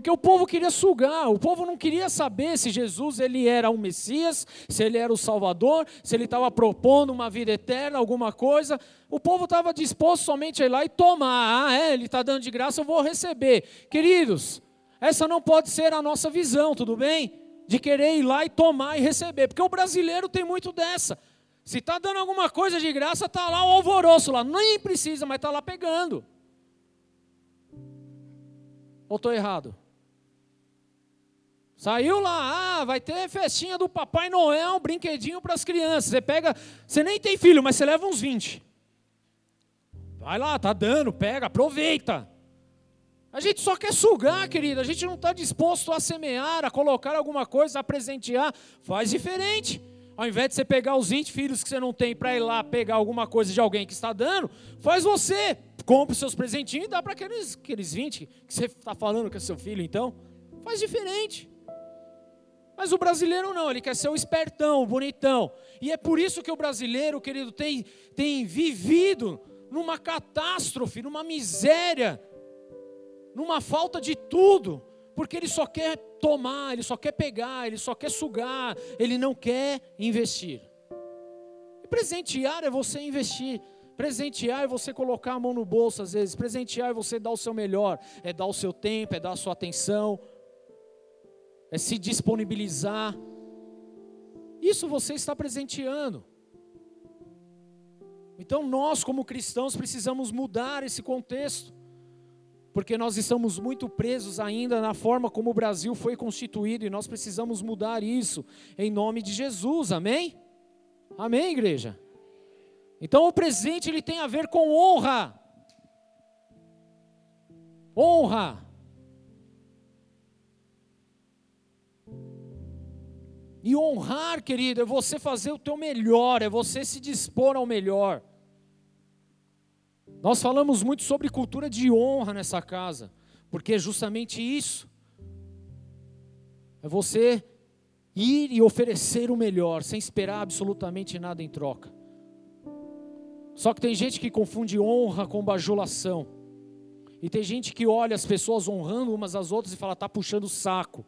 Porque o povo queria sugar, o povo não queria saber se Jesus ele era o Messias, se ele era o Salvador, se ele estava propondo uma vida eterna, alguma coisa. O povo estava disposto somente a ir lá e tomar. Ah, é, ele está dando de graça, eu vou receber. Queridos, essa não pode ser a nossa visão, tudo bem? De querer ir lá e tomar e receber. Porque o brasileiro tem muito dessa. Se está dando alguma coisa de graça, está lá o alvoroço lá. Nem precisa, mas está lá pegando. Ou estou errado? Saiu lá, ah, vai ter festinha do Papai Noel, brinquedinho para as crianças. Você pega, você nem tem filho, mas você leva uns 20. Vai lá, tá dando, pega, aproveita. A gente só quer sugar, querido. A gente não está disposto a semear, a colocar alguma coisa, a presentear. Faz diferente. Ao invés de você pegar os 20 filhos que você não tem para ir lá pegar alguma coisa de alguém que está dando, faz você. Compre os seus presentinhos e dá para aqueles, aqueles 20 que você está falando que é seu filho, então. Faz diferente. Mas o brasileiro não, ele quer ser o espertão, o bonitão. E é por isso que o brasileiro, querido, tem, tem vivido numa catástrofe, numa miséria, numa falta de tudo, porque ele só quer tomar, ele só quer pegar, ele só quer sugar, ele não quer investir. E presentear é você investir. Presentear é você colocar a mão no bolso às vezes. Presentear é você dar o seu melhor, é dar o seu tempo, é dar a sua atenção, é se disponibilizar. Isso você está presenteando. Então nós, como cristãos, precisamos mudar esse contexto, porque nós estamos muito presos ainda na forma como o Brasil foi constituído e nós precisamos mudar isso em nome de Jesus, amém? Amém, igreja? Então o presente ele tem a ver com honra. Honra. E honrar, querido, é você fazer o teu melhor, é você se dispor ao melhor. Nós falamos muito sobre cultura de honra nessa casa, porque é justamente isso. É você ir e oferecer o melhor, sem esperar absolutamente nada em troca. Só que tem gente que confunde honra com bajulação. E tem gente que olha as pessoas honrando umas às outras e fala, está puxando o saco.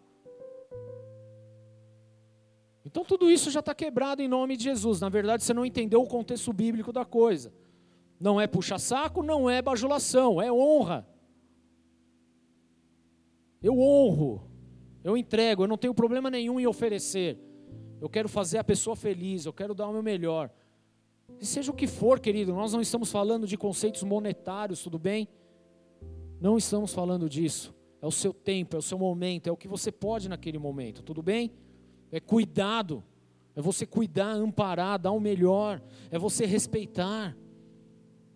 Então tudo isso já está quebrado em nome de Jesus. Na verdade, você não entendeu o contexto bíblico da coisa. Não é puxa-saco, não é bajulação, é honra. Eu honro, eu entrego, eu não tenho problema nenhum em oferecer. Eu quero fazer a pessoa feliz, eu quero dar o meu melhor. E seja o que for, querido, nós não estamos falando de conceitos monetários, tudo bem? Não estamos falando disso. É o seu tempo, é o seu momento, é o que você pode naquele momento, tudo bem? É cuidado, é você cuidar, amparar, dar o melhor, é você respeitar.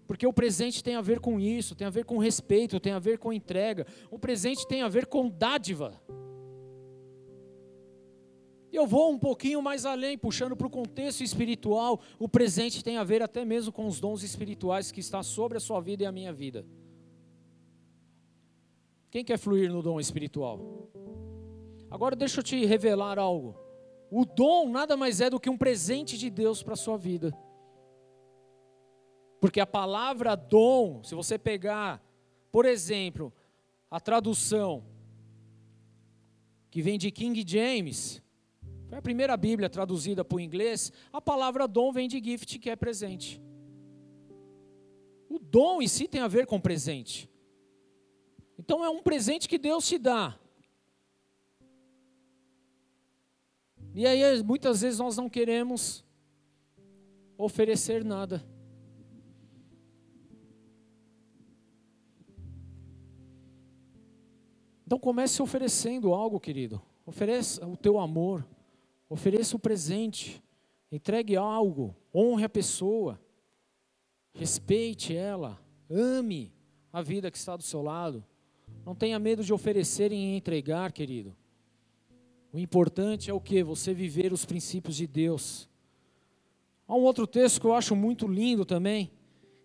Porque o presente tem a ver com isso, tem a ver com respeito, tem a ver com entrega. O presente tem a ver com dádiva. Eu vou um pouquinho mais além, puxando para o contexto espiritual. O presente tem a ver até mesmo com os dons espirituais que está sobre a sua vida e a minha vida. Quem quer fluir no dom espiritual? Agora deixa eu te revelar algo. O dom nada mais é do que um presente de Deus para a sua vida. Porque a palavra dom, se você pegar, por exemplo, a tradução que vem de King James, foi a primeira Bíblia traduzida para o inglês, a palavra dom vem de gift, que é presente. O dom em si tem a ver com presente. Então é um presente que Deus te dá. E aí muitas vezes nós não queremos oferecer nada. Então comece oferecendo algo, querido. Ofereça o teu amor, ofereça o presente, entregue algo, honre a pessoa, respeite ela, ame a vida que está do seu lado. Não tenha medo de oferecer e entregar, querido. O importante é o que? Você viver os princípios de Deus. Há um outro texto que eu acho muito lindo também.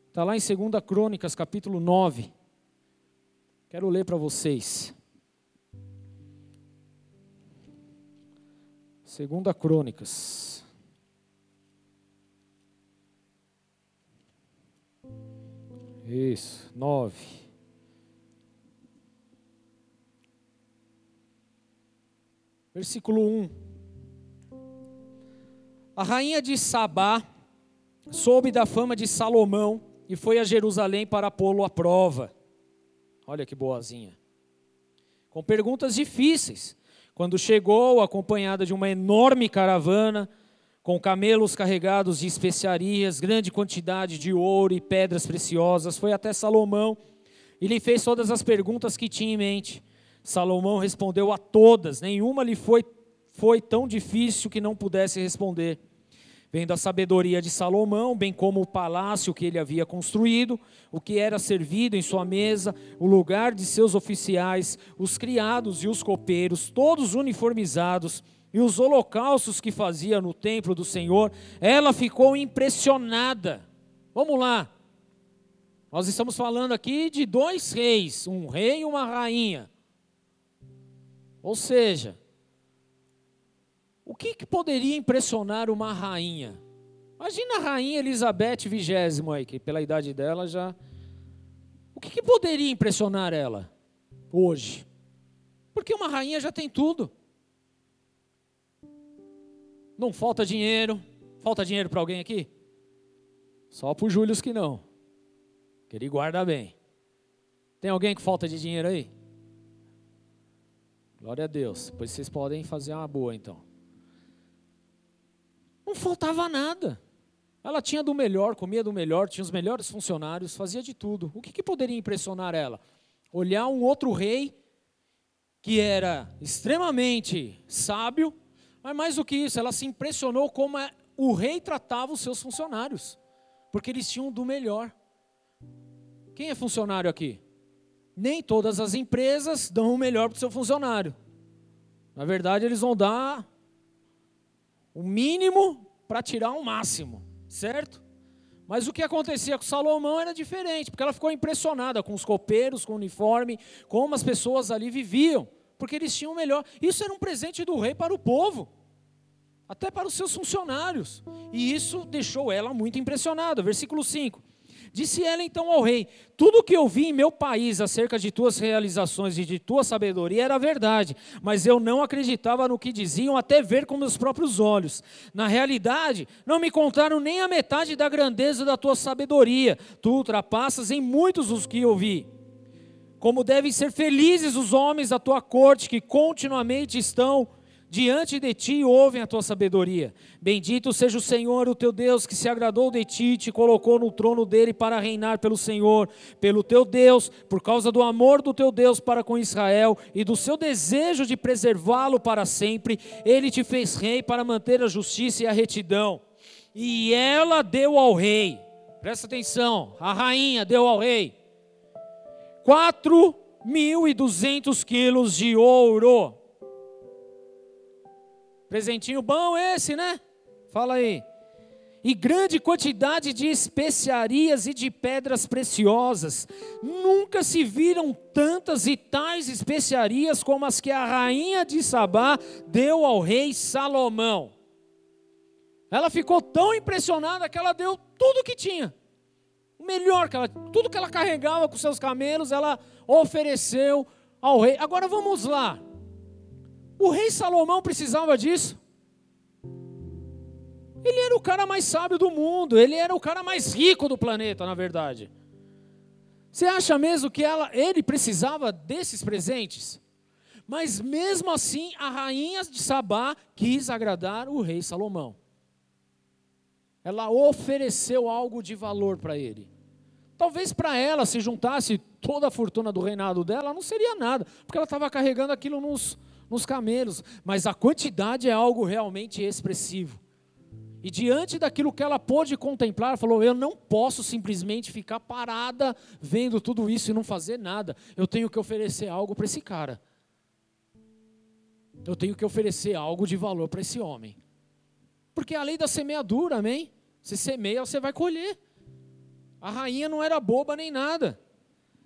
Está lá em 2 Crônicas, capítulo 9. Quero ler para vocês. Segunda Crônicas. Isso, nove. Versículo 1. A rainha de Sabá soube da fama de Salomão e foi a Jerusalém para pô-lo à prova. Olha que boazinha. Com perguntas difíceis quando chegou, acompanhada de uma enorme caravana, com camelos carregados de especiarias, grande quantidade de ouro e pedras preciosas, foi até Salomão e lhe fez todas as perguntas que tinha em mente. Salomão respondeu a todas, nenhuma lhe foi, foi tão difícil que não pudesse responder vendo a sabedoria de Salomão, bem como o palácio que ele havia construído, o que era servido em sua mesa, o lugar de seus oficiais, os criados e os copeiros, todos uniformizados, e os holocaustos que fazia no templo do Senhor, ela ficou impressionada. Vamos lá. Nós estamos falando aqui de dois reis, um rei e uma rainha. Ou seja, o que, que poderia impressionar uma rainha? Imagina a rainha Elizabeth vigésimo aí, que pela idade dela já. O que, que poderia impressionar ela hoje? Porque uma rainha já tem tudo. Não falta dinheiro. Falta dinheiro para alguém aqui? Só para o Júlio que não. Que ele guarda bem. Tem alguém que falta de dinheiro aí? Glória a Deus. Pois vocês podem fazer uma boa então. Não faltava nada. Ela tinha do melhor, comia do melhor, tinha os melhores funcionários, fazia de tudo. O que, que poderia impressionar ela? Olhar um outro rei que era extremamente sábio, mas mais do que isso, ela se impressionou como o rei tratava os seus funcionários, porque eles tinham do melhor. Quem é funcionário aqui? Nem todas as empresas dão o melhor para o seu funcionário. Na verdade, eles vão dar o mínimo para tirar o máximo, certo? Mas o que acontecia com Salomão era diferente, porque ela ficou impressionada com os copeiros, com o uniforme, como as pessoas ali viviam, porque eles tinham o melhor. Isso era um presente do rei para o povo, até para os seus funcionários. E isso deixou ela muito impressionada. Versículo 5. Disse ela então ao rei: Tudo o que eu vi em meu país acerca de tuas realizações e de tua sabedoria era verdade, mas eu não acreditava no que diziam até ver com meus próprios olhos. Na realidade, não me contaram nem a metade da grandeza da tua sabedoria. Tu ultrapassas em muitos os que eu vi. Como devem ser felizes os homens da tua corte que continuamente estão diante de ti ouvem a tua sabedoria. Bendito seja o Senhor, o teu Deus, que se agradou de ti e te colocou no trono dele para reinar pelo Senhor, pelo teu Deus, por causa do amor do teu Deus para com Israel e do seu desejo de preservá-lo para sempre. Ele te fez rei para manter a justiça e a retidão. E ela deu ao rei, presta atenção, a rainha deu ao rei, quatro mil e duzentos quilos de ouro Presentinho bom esse, né? Fala aí. E grande quantidade de especiarias e de pedras preciosas. Nunca se viram tantas e tais especiarias como as que a rainha de Sabá deu ao rei Salomão. Ela ficou tão impressionada que ela deu tudo o que tinha. O melhor que ela, tudo que ela carregava com seus camelos, ela ofereceu ao rei. Agora vamos lá. O rei Salomão precisava disso. Ele era o cara mais sábio do mundo, ele era o cara mais rico do planeta, na verdade. Você acha mesmo que ela, ele precisava desses presentes? Mas mesmo assim, a rainha de Sabá quis agradar o rei Salomão. Ela ofereceu algo de valor para ele. Talvez para ela, se juntasse toda a fortuna do reinado dela, não seria nada, porque ela estava carregando aquilo nos, nos camelos, mas a quantidade é algo realmente expressivo. E diante daquilo que ela pôde contemplar, falou: Eu não posso simplesmente ficar parada vendo tudo isso e não fazer nada. Eu tenho que oferecer algo para esse cara. Eu tenho que oferecer algo de valor para esse homem. Porque é a lei da semeadura, amém? Você semeia, você vai colher. A rainha não era boba nem nada.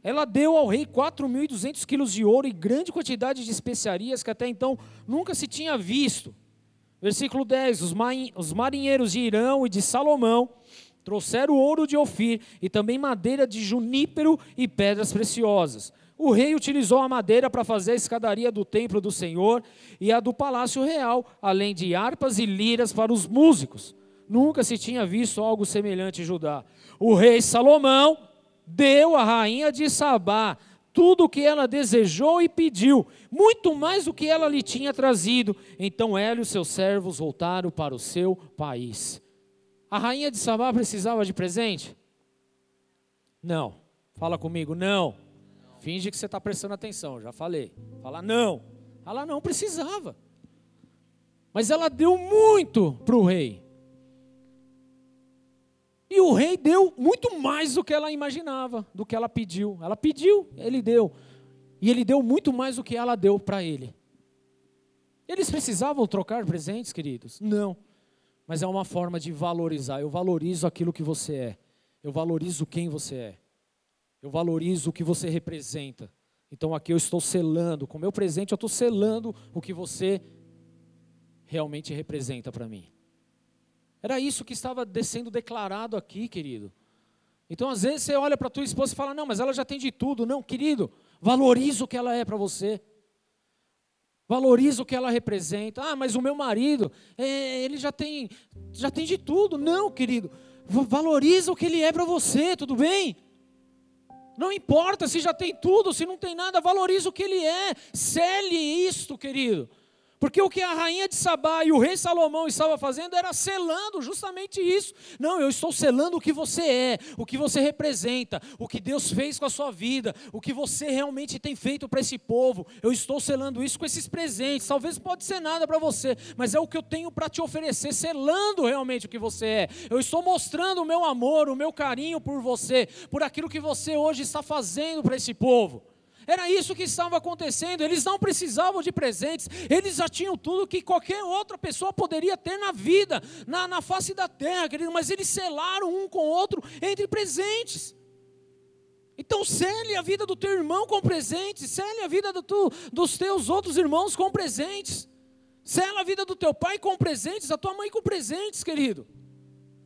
Ela deu ao rei 4.200 quilos de ouro e grande quantidade de especiarias que até então nunca se tinha visto. Versículo 10: Os marinheiros de Irão e de Salomão trouxeram ouro de Ofir e também madeira de junípero e pedras preciosas. O rei utilizou a madeira para fazer a escadaria do templo do Senhor e a do palácio real, além de harpas e liras para os músicos. Nunca se tinha visto algo semelhante em Judá. O rei Salomão deu à rainha de Sabá tudo o que ela desejou e pediu, muito mais do que ela lhe tinha trazido. Então ela e os seus servos voltaram para o seu país. A rainha de Sabá precisava de presente? Não. Fala comigo, não. Finge que você está prestando atenção, já falei. Fala não. Ela não precisava. Mas ela deu muito para o rei. E o rei deu muito mais do que ela imaginava, do que ela pediu. Ela pediu, ele deu. E ele deu muito mais do que ela deu para ele. Eles precisavam trocar presentes, queridos? Não. Mas é uma forma de valorizar. Eu valorizo aquilo que você é. Eu valorizo quem você é. Eu valorizo o que você representa. Então aqui eu estou selando, com meu presente eu estou selando o que você realmente representa para mim. Era isso que estava sendo declarado aqui, querido. Então, às vezes, você olha para tua esposa e fala: Não, mas ela já tem de tudo. Não, querido, valoriza o que ela é para você. Valoriza o que ela representa. Ah, mas o meu marido, é, ele já tem, já tem de tudo. Não, querido. Valoriza o que ele é para você, tudo bem? Não importa se já tem tudo, se não tem nada, valoriza o que ele é. Cele isto, querido. Porque o que a rainha de Sabá e o rei Salomão estavam fazendo era selando justamente isso. Não, eu estou selando o que você é, o que você representa, o que Deus fez com a sua vida, o que você realmente tem feito para esse povo. Eu estou selando isso com esses presentes. Talvez pode ser nada para você, mas é o que eu tenho para te oferecer, selando realmente o que você é. Eu estou mostrando o meu amor, o meu carinho por você, por aquilo que você hoje está fazendo para esse povo. Era isso que estava acontecendo. Eles não precisavam de presentes, eles já tinham tudo que qualquer outra pessoa poderia ter na vida, na, na face da terra, querido, mas eles selaram um com o outro entre presentes. Então, cele a vida do teu irmão com presentes, cele a vida do tu, dos teus outros irmãos com presentes, cele a vida do teu pai com presentes, a tua mãe com presentes, querido.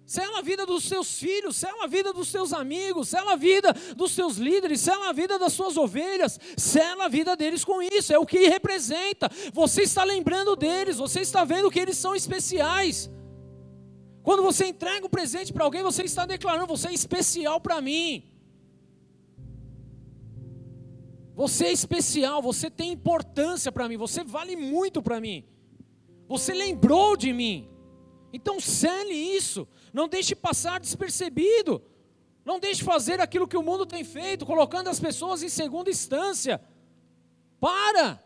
Sela a vida dos seus filhos, sela a vida dos seus amigos, sela a vida dos seus líderes, sela a vida das suas ovelhas, sela a vida deles com isso, é o que representa. Você está lembrando deles, você está vendo que eles são especiais. Quando você entrega um presente para alguém, você está declarando: você é especial para mim. Você é especial, você tem importância para mim, você vale muito para mim. Você lembrou de mim. Então cele isso, não deixe passar despercebido. Não deixe fazer aquilo que o mundo tem feito, colocando as pessoas em segunda instância. Para!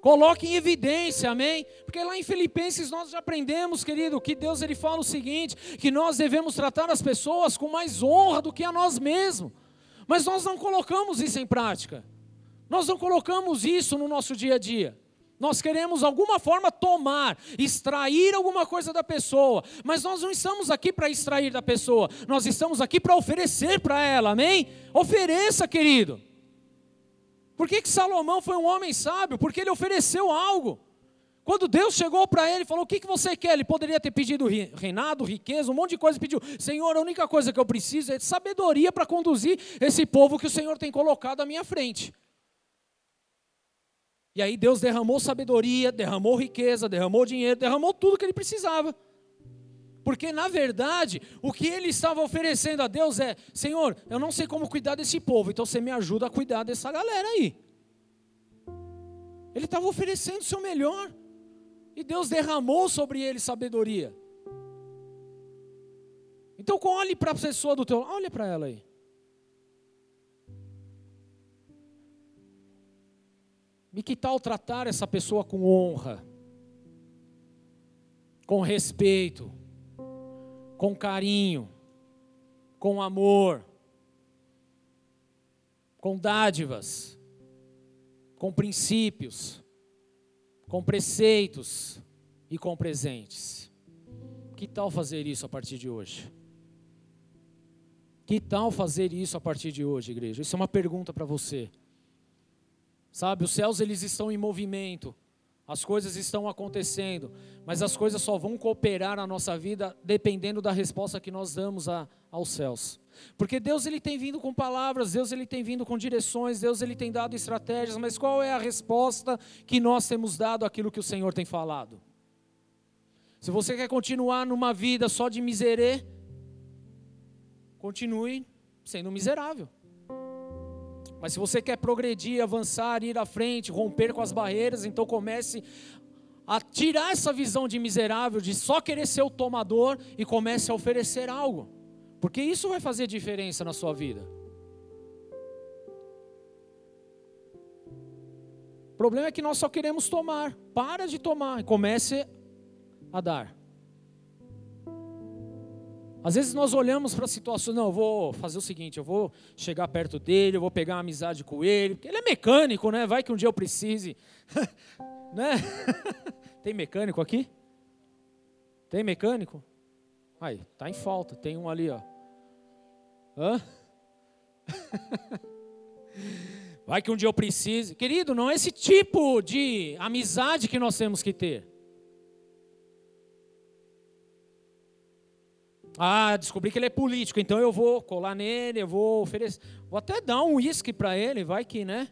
Coloque em evidência, amém? Porque lá em Filipenses nós já aprendemos, querido, que Deus ele fala o seguinte: que nós devemos tratar as pessoas com mais honra do que a nós mesmos. Mas nós não colocamos isso em prática. Nós não colocamos isso no nosso dia a dia. Nós queremos alguma forma tomar, extrair alguma coisa da pessoa, mas nós não estamos aqui para extrair da pessoa, nós estamos aqui para oferecer para ela, amém? Ofereça, querido. Por que, que Salomão foi um homem sábio? Porque ele ofereceu algo. Quando Deus chegou para ele e falou: O que, que você quer? Ele poderia ter pedido reinado, riqueza, um monte de coisa. Pediu: Senhor, a única coisa que eu preciso é sabedoria para conduzir esse povo que o Senhor tem colocado à minha frente. E aí Deus derramou sabedoria, derramou riqueza, derramou dinheiro, derramou tudo que ele precisava. Porque na verdade, o que ele estava oferecendo a Deus é: Senhor, eu não sei como cuidar desse povo, então você me ajuda a cuidar dessa galera aí. Ele estava oferecendo o seu melhor. E Deus derramou sobre ele sabedoria. Então olhe para a pessoa do teu, olha para ela aí. E que tal tratar essa pessoa com honra, com respeito, com carinho, com amor, com dádivas, com princípios, com preceitos e com presentes? Que tal fazer isso a partir de hoje? Que tal fazer isso a partir de hoje, igreja? Isso é uma pergunta para você. Sabe, os céus eles estão em movimento. As coisas estão acontecendo, mas as coisas só vão cooperar na nossa vida dependendo da resposta que nós damos a, aos céus. Porque Deus ele tem vindo com palavras, Deus ele tem vindo com direções, Deus ele tem dado estratégias, mas qual é a resposta que nós temos dado àquilo que o Senhor tem falado? Se você quer continuar numa vida só de miserê, continue sendo miserável. Mas se você quer progredir, avançar, ir à frente, romper com as barreiras, então comece a tirar essa visão de miserável, de só querer ser o tomador e comece a oferecer algo. Porque isso vai fazer diferença na sua vida. O problema é que nós só queremos tomar. Para de tomar e comece a dar. Às vezes nós olhamos para a situação, não, eu vou fazer o seguinte, eu vou chegar perto dele, eu vou pegar uma amizade com ele, porque ele é mecânico, né? Vai que um dia eu precise. né? Tem mecânico aqui? Tem mecânico? Aí, tá em falta, tem um ali, ó. Hã? Vai que um dia eu precise. Querido, não é esse tipo de amizade que nós temos que ter. Ah, descobri que ele é político, então eu vou colar nele, eu vou oferecer. Vou até dar um uísque para ele, vai que, né?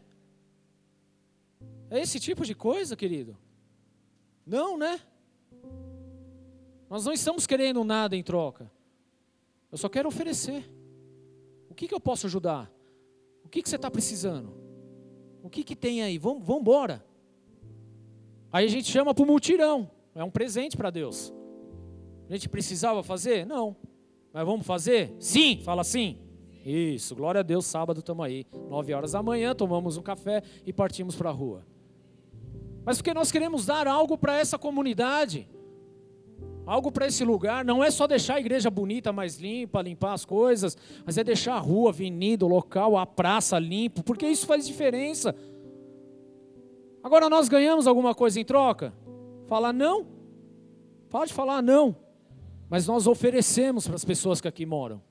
É esse tipo de coisa, querido? Não, né? Nós não estamos querendo nada em troca. Eu só quero oferecer. O que, que eu posso ajudar? O que, que você está precisando? O que, que tem aí? Vamos embora. Aí a gente chama para o multirão. É um presente para Deus. A gente precisava fazer? Não. Mas vamos fazer? Sim, fala sim. Isso, glória a Deus, sábado estamos aí. Nove horas da manhã, tomamos um café e partimos para a rua. Mas porque nós queremos dar algo para essa comunidade, algo para esse lugar. Não é só deixar a igreja bonita, mais limpa, limpar as coisas, mas é deixar a rua, a avenida, o local, a praça limpo, porque isso faz diferença. Agora nós ganhamos alguma coisa em troca? Falar não? Pode falar não. Mas nós oferecemos para as pessoas que aqui moram.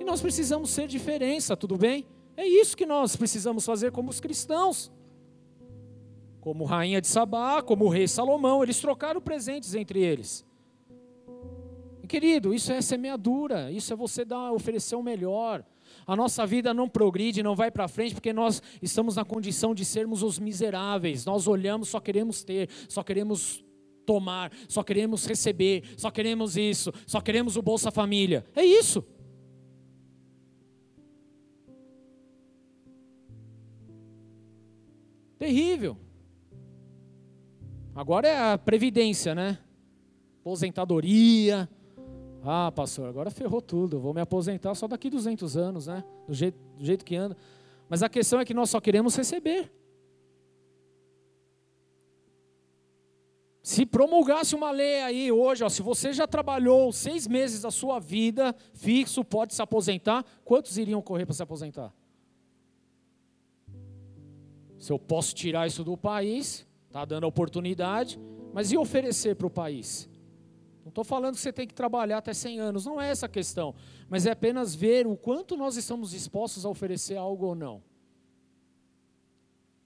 E nós precisamos ser diferença, tudo bem? É isso que nós precisamos fazer como os cristãos. Como rainha de Sabá, como o rei Salomão, eles trocaram presentes entre eles. E, querido, isso é semeadura, isso é você dar, oferecer o melhor. A nossa vida não progride, não vai para frente, porque nós estamos na condição de sermos os miseráveis. Nós olhamos, só queremos ter, só queremos tomar, só queremos receber, só queremos isso, só queremos o Bolsa Família. É isso. Terrível. Agora é a previdência, né? Aposentadoria, ah, pastor, agora ferrou tudo, vou me aposentar só daqui 200 anos, né? Do jeito, do jeito que anda. Mas a questão é que nós só queremos receber. Se promulgasse uma lei aí hoje, ó, se você já trabalhou seis meses da sua vida fixo, pode se aposentar, quantos iriam correr para se aposentar? Se eu posso tirar isso do país, está dando oportunidade, mas e oferecer para o país? Não estou falando que você tem que trabalhar até 100 anos, não é essa a questão. Mas é apenas ver o quanto nós estamos dispostos a oferecer algo ou não.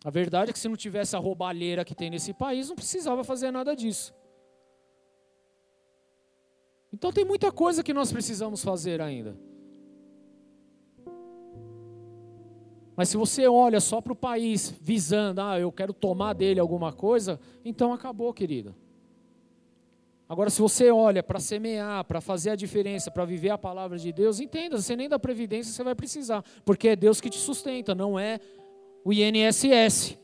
A verdade é que se não tivesse a roubalheira que tem nesse país, não precisava fazer nada disso. Então tem muita coisa que nós precisamos fazer ainda. Mas se você olha só para o país visando, ah, eu quero tomar dele alguma coisa, então acabou, querido. Agora, se você olha para semear, para fazer a diferença, para viver a palavra de Deus, entenda, você nem da previdência você vai precisar, porque é Deus que te sustenta, não é o INSS.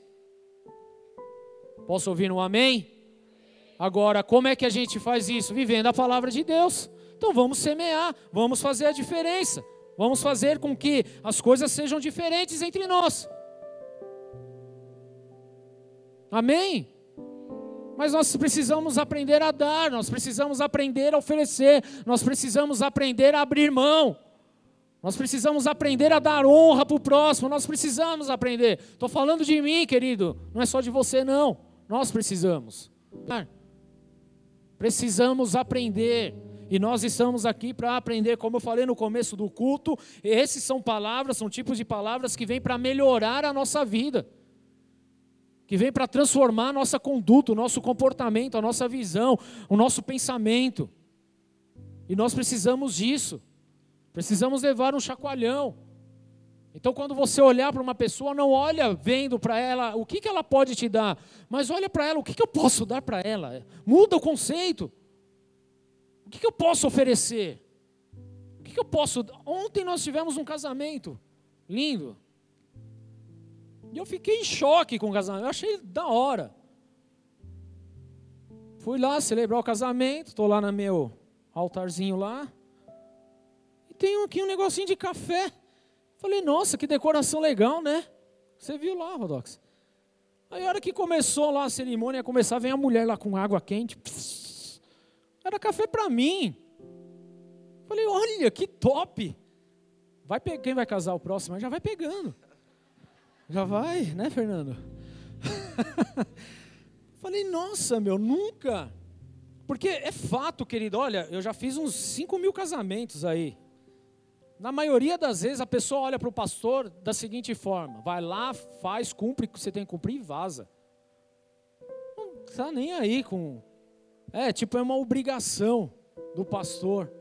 Posso ouvir um amém? Agora, como é que a gente faz isso? Vivendo a palavra de Deus. Então vamos semear, vamos fazer a diferença. Vamos fazer com que as coisas sejam diferentes entre nós. Amém? Mas nós precisamos aprender a dar, nós precisamos aprender a oferecer, nós precisamos aprender a abrir mão, nós precisamos aprender a dar honra para o próximo, nós precisamos aprender. Estou falando de mim, querido, não é só de você, não. Nós precisamos. Precisamos aprender. E nós estamos aqui para aprender, como eu falei no começo do culto, esses são palavras, são tipos de palavras que vêm para melhorar a nossa vida que vem para transformar a nossa conduta, o nosso comportamento, a nossa visão, o nosso pensamento. E nós precisamos disso. Precisamos levar um chacoalhão. Então, quando você olhar para uma pessoa, não olha vendo para ela o que, que ela pode te dar, mas olha para ela o que, que eu posso dar para ela. Muda o conceito. O que, que eu posso oferecer? O que, que eu posso. Ontem nós tivemos um casamento lindo. E eu fiquei em choque com o casamento. Eu achei da hora. Fui lá celebrar o casamento, estou lá no meu altarzinho lá. Tem aqui um negocinho de café. Falei, nossa, que decoração legal, né? Você viu lá, Rodox? Aí a hora que começou lá a cerimônia, ia começar, vem a mulher lá com água quente. Pss, era café para mim. Falei, olha, que top. Vai quem vai casar o próximo, já vai pegando. Já vai, né, Fernando? Falei, nossa, meu, nunca. Porque é fato, querido, olha, eu já fiz uns 5 mil casamentos aí. Na maioria das vezes a pessoa olha para o pastor da seguinte forma: vai lá, faz, cumpre o que você tem que cumprir e vaza. Não está nem aí com. É, tipo, é uma obrigação do pastor.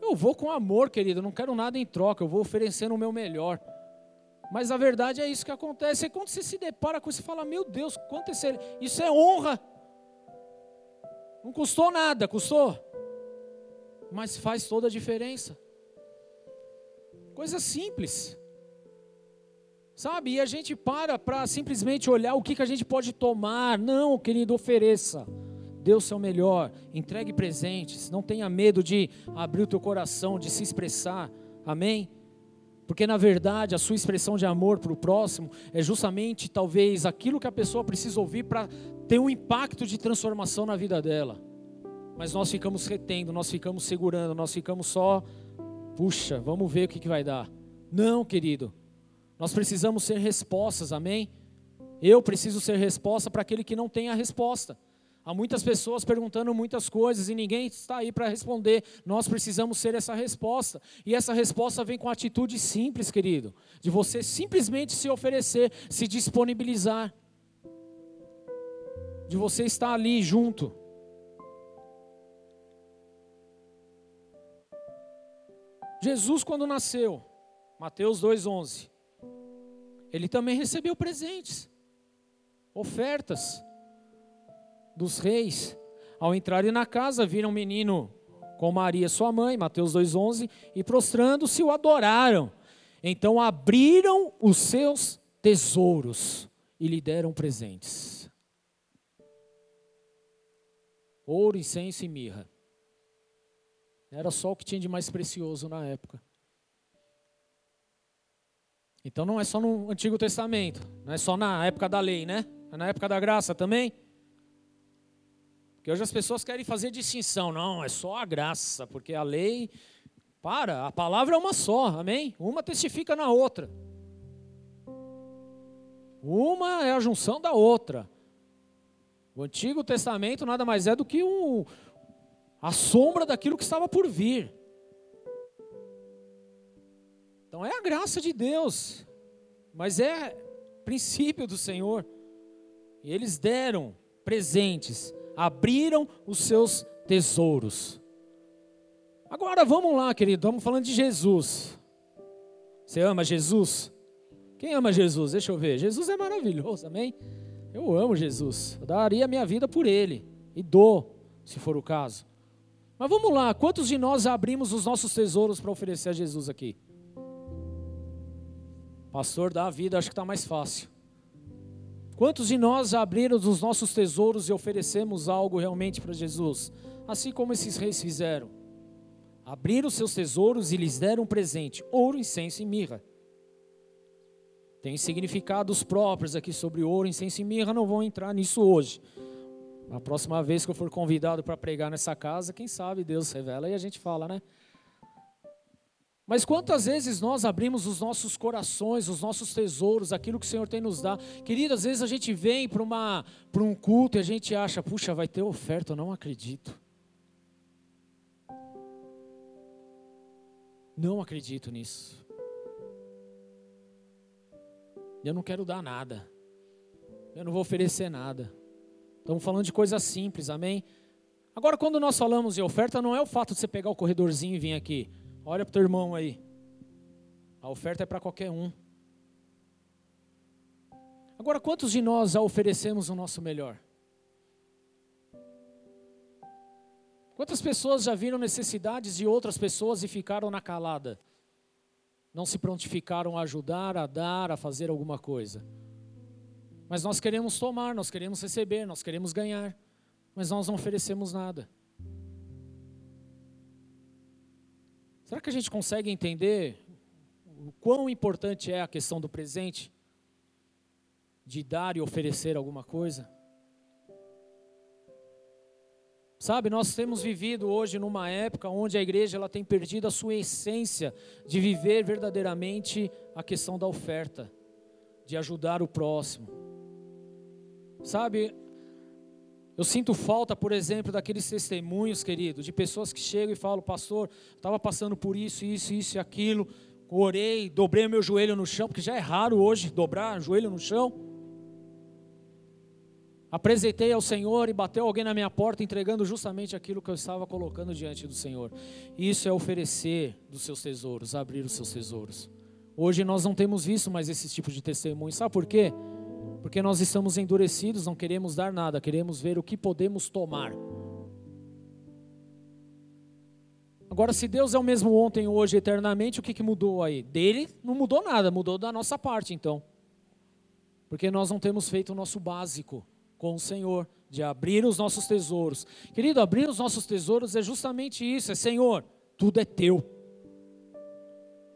Eu vou com amor, querido, não quero nada em troca, eu vou oferecendo o meu melhor. Mas a verdade é isso que acontece. E quando você se depara com isso, você fala: Meu Deus, quanto é, isso é honra. Não custou nada, custou. Mas faz toda a diferença. Coisa simples. Sabe? E a gente para para simplesmente olhar o que, que a gente pode tomar. Não, querido, ofereça. Dê o seu melhor. Entregue presentes. Não tenha medo de abrir o teu coração, de se expressar. Amém? Porque na verdade a sua expressão de amor para o próximo é justamente talvez aquilo que a pessoa precisa ouvir para ter um impacto de transformação na vida dela. Mas nós ficamos retendo, nós ficamos segurando, nós ficamos só, puxa, vamos ver o que, que vai dar. Não, querido, nós precisamos ser respostas, amém? Eu preciso ser resposta para aquele que não tem a resposta. Há muitas pessoas perguntando muitas coisas e ninguém está aí para responder. Nós precisamos ser essa resposta. E essa resposta vem com atitude simples, querido, de você simplesmente se oferecer, se disponibilizar, de você estar ali junto. Jesus, quando nasceu, Mateus 2,11, ele também recebeu presentes, ofertas dos reis. Ao entrarem na casa, viram um menino com Maria, sua mãe, Mateus 2,11, e prostrando-se o adoraram. Então abriram os seus tesouros e lhe deram presentes: ouro, incenso e mirra. Era só o que tinha de mais precioso na época. Então não é só no Antigo Testamento, não é só na época da lei, né? É na época da graça também. Porque hoje as pessoas querem fazer distinção. Não, é só a graça, porque a lei. Para, a palavra é uma só, amém? Uma testifica na outra. Uma é a junção da outra. O Antigo Testamento nada mais é do que um, a sombra daquilo que estava por vir. Então é a graça de Deus, mas é princípio do Senhor. E eles deram presentes abriram os seus tesouros. Agora vamos lá, querido, estamos falando de Jesus. Você ama Jesus? Quem ama Jesus? Deixa eu ver. Jesus é maravilhoso, amém? Eu amo Jesus. Eu daria minha vida por ele. E dou, se for o caso. Mas vamos lá, quantos de nós abrimos os nossos tesouros para oferecer a Jesus aqui? Pastor, dá a vida, acho que está mais fácil. Quantos de nós abrimos os nossos tesouros e oferecemos algo realmente para Jesus? Assim como esses reis fizeram. Abriram seus tesouros e lhes deram um presente: ouro, incenso e mirra. Tem significados próprios aqui sobre ouro, incenso e mirra, não vou entrar nisso hoje. A próxima vez que eu for convidado para pregar nessa casa, quem sabe Deus revela e a gente fala, né? Mas quantas vezes nós abrimos os nossos corações, os nossos tesouros, aquilo que o Senhor tem nos dado. Querido, às vezes a gente vem para um culto e a gente acha, puxa, vai ter oferta, eu não acredito. Não acredito nisso. Eu não quero dar nada. Eu não vou oferecer nada. Estamos falando de coisas simples, amém? Agora, quando nós falamos de oferta, não é o fato de você pegar o corredorzinho e vir aqui. Olha para o teu irmão aí. A oferta é para qualquer um. Agora, quantos de nós já oferecemos o nosso melhor? Quantas pessoas já viram necessidades de outras pessoas e ficaram na calada? Não se prontificaram a ajudar, a dar, a fazer alguma coisa. Mas nós queremos tomar, nós queremos receber, nós queremos ganhar, mas nós não oferecemos nada. Será que a gente consegue entender o quão importante é a questão do presente? De dar e oferecer alguma coisa? Sabe, nós temos vivido hoje numa época onde a igreja ela tem perdido a sua essência de viver verdadeiramente a questão da oferta, de ajudar o próximo. Sabe, eu sinto falta, por exemplo, daqueles testemunhos, querido, de pessoas que chegam e falam, pastor, estava passando por isso, isso, isso e aquilo, orei, dobrei meu joelho no chão, porque já é raro hoje dobrar joelho no chão. Apresentei ao Senhor e bateu alguém na minha porta entregando justamente aquilo que eu estava colocando diante do Senhor. Isso é oferecer dos seus tesouros, abrir os seus tesouros. Hoje nós não temos visto mais esse tipo de testemunho. Sabe por quê? Porque nós estamos endurecidos, não queremos dar nada, queremos ver o que podemos tomar. Agora, se Deus é o mesmo ontem, hoje, eternamente, o que, que mudou aí? Dele não mudou nada, mudou da nossa parte, então. Porque nós não temos feito o nosso básico com o Senhor, de abrir os nossos tesouros. Querido, abrir os nossos tesouros é justamente isso: é Senhor, tudo é teu.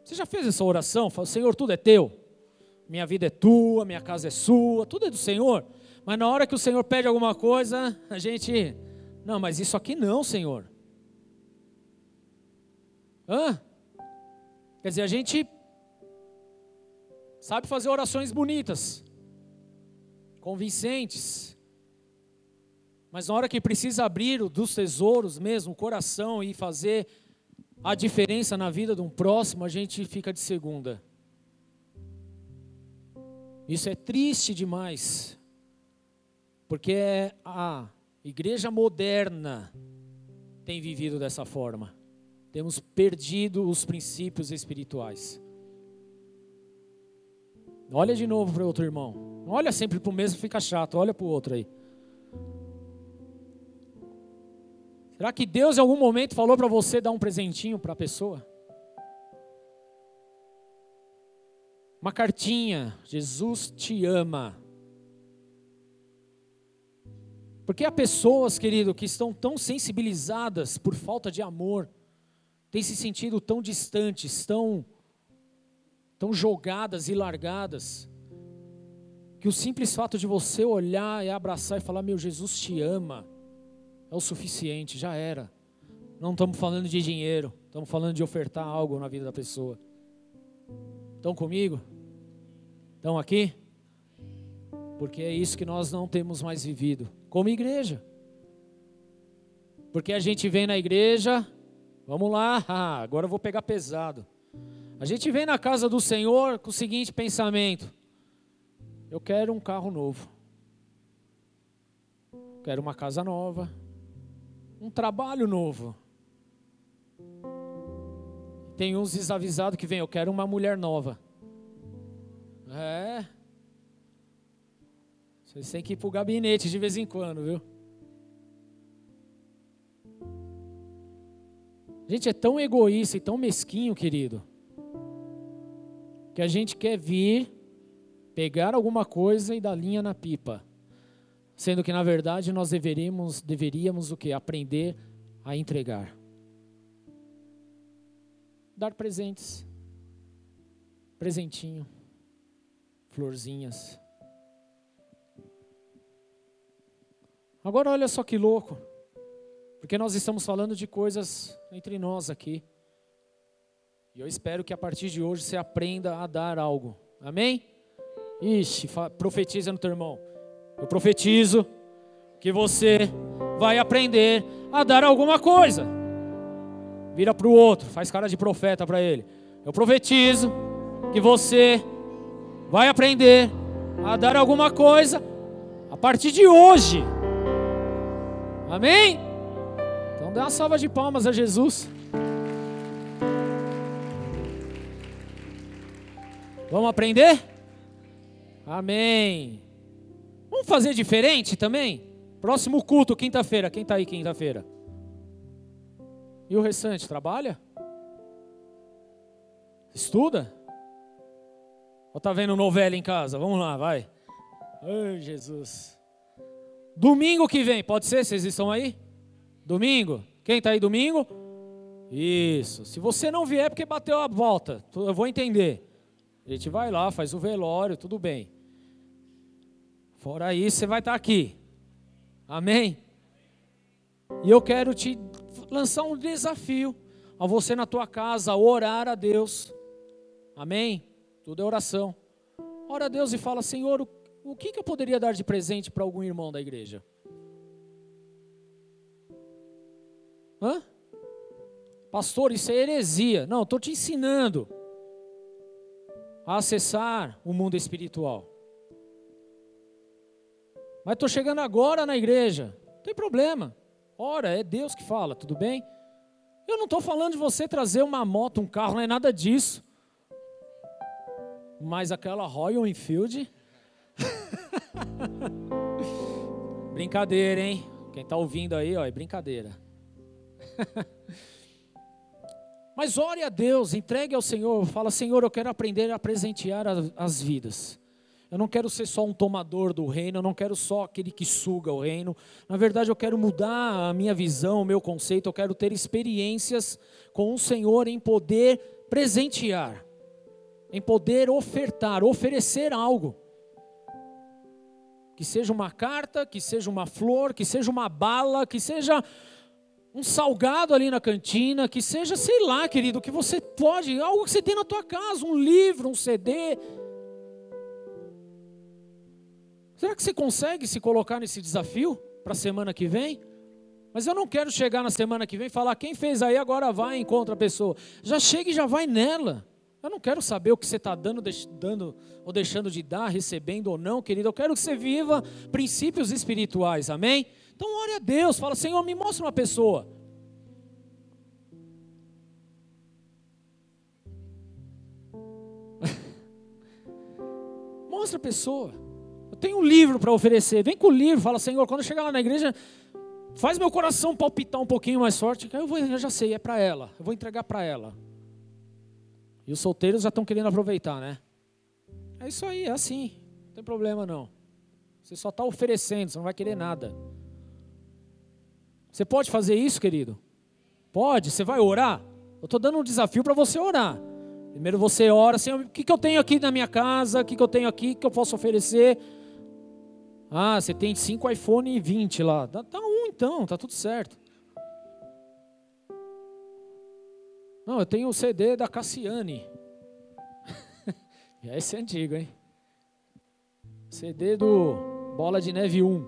Você já fez essa oração? Fala, Senhor, tudo é teu. Minha vida é tua, minha casa é sua, tudo é do Senhor. Mas na hora que o Senhor pede alguma coisa, a gente, não, mas isso aqui não, Senhor. Hã? Quer dizer, a gente sabe fazer orações bonitas, convincentes, mas na hora que precisa abrir dos tesouros mesmo, o coração e fazer a diferença na vida de um próximo, a gente fica de segunda. Isso é triste demais, porque a igreja moderna tem vivido dessa forma. Temos perdido os princípios espirituais. Olha de novo para o outro irmão. Não olha sempre para o mesmo, fica chato. Olha para o outro aí. Será que Deus em algum momento falou para você dar um presentinho para a pessoa? Uma cartinha, Jesus te ama. Porque há pessoas, querido, que estão tão sensibilizadas por falta de amor, têm se sentido tão distantes, tão, tão jogadas e largadas, que o simples fato de você olhar e abraçar e falar: Meu Jesus te ama, é o suficiente, já era. Não estamos falando de dinheiro, estamos falando de ofertar algo na vida da pessoa. Estão comigo? Estão aqui? Porque é isso que nós não temos mais vivido como igreja. Porque a gente vem na igreja, vamos lá, ah, agora eu vou pegar pesado. A gente vem na casa do Senhor com o seguinte pensamento: eu quero um carro novo, quero uma casa nova, um trabalho novo. Tem uns desavisados que vem, eu quero uma mulher nova. É. Vocês têm que ir para o gabinete de vez em quando, viu? A gente é tão egoísta e tão mesquinho, querido, que a gente quer vir, pegar alguma coisa e dar linha na pipa. Sendo que na verdade nós deveríamos, deveríamos o que? Aprender a entregar. Dar presentes. Presentinho. Florzinhas. Agora olha só que louco. Porque nós estamos falando de coisas entre nós aqui. E eu espero que a partir de hoje você aprenda a dar algo. Amém? Ixi, profetiza no teu irmão. Eu profetizo que você vai aprender a dar alguma coisa. Vira para o outro, faz cara de profeta para ele. Eu profetizo que você vai aprender a dar alguma coisa a partir de hoje. Amém? Então dê uma salva de palmas a Jesus. Vamos aprender? Amém. Vamos fazer diferente também? Próximo culto, quinta-feira. Quem está aí quinta-feira? E o restante, trabalha? Estuda? Ou está vendo novela em casa? Vamos lá, vai. Ai, Jesus. Domingo que vem, pode ser? Vocês estão aí? Domingo? Quem está aí domingo? Isso. Se você não vier, é porque bateu a volta. Eu vou entender. A gente vai lá, faz o velório, tudo bem. Fora isso, você vai estar aqui. Amém? E eu quero te lançar um desafio a você na tua casa orar a Deus. Amém? Tudo é oração. Ora a Deus e fala: Senhor, o, o que, que eu poderia dar de presente para algum irmão da igreja? Hã? Pastor, isso é heresia. Não, estou te ensinando a acessar o mundo espiritual. Mas estou chegando agora na igreja. Não tem problema. Ora, é Deus que fala, tudo bem? Eu não estou falando de você trazer uma moto, um carro, não é nada disso. Mas aquela Royal Enfield. brincadeira, hein? Quem está ouvindo aí, ó, é brincadeira. Mas ore a Deus, entregue ao Senhor, fala: Senhor, eu quero aprender a presentear as vidas. Eu não quero ser só um tomador do reino, eu não quero só aquele que suga o reino. Na verdade, eu quero mudar a minha visão, o meu conceito, eu quero ter experiências com o Senhor em poder presentear, em poder ofertar, oferecer algo. Que seja uma carta, que seja uma flor, que seja uma bala, que seja um salgado ali na cantina, que seja, sei lá, querido, que você pode, algo que você tem na tua casa, um livro, um CD, Será que você consegue se colocar nesse desafio para a semana que vem? Mas eu não quero chegar na semana que vem e falar, quem fez aí agora vai e encontra a pessoa. Já chega e já vai nela. Eu não quero saber o que você está dando, dando ou deixando de dar, recebendo ou não, querido. Eu quero que você viva princípios espirituais, amém? Então ore a Deus, fala, Senhor, me mostra uma pessoa. mostra a pessoa. Eu tenho um livro para oferecer. Vem com o livro, fala, Senhor, quando eu chegar lá na igreja, faz meu coração palpitar um pouquinho mais forte. Eu, vou, eu já sei, é para ela. Eu vou entregar para ela. E os solteiros já estão querendo aproveitar, né? É isso aí, é assim. Não tem problema não. Você só está oferecendo, você não vai querer nada. Você pode fazer isso, querido? Pode, você vai orar? Eu estou dando um desafio para você orar. Primeiro você ora, Senhor, o que, que eu tenho aqui na minha casa? O que, que eu tenho aqui que eu posso oferecer? Ah, você tem 5 iPhone 20 lá. Dá, dá um então, tá tudo certo. Não, eu tenho o CD da Cassiane. Esse é antigo, hein? CD do Bola de Neve 1.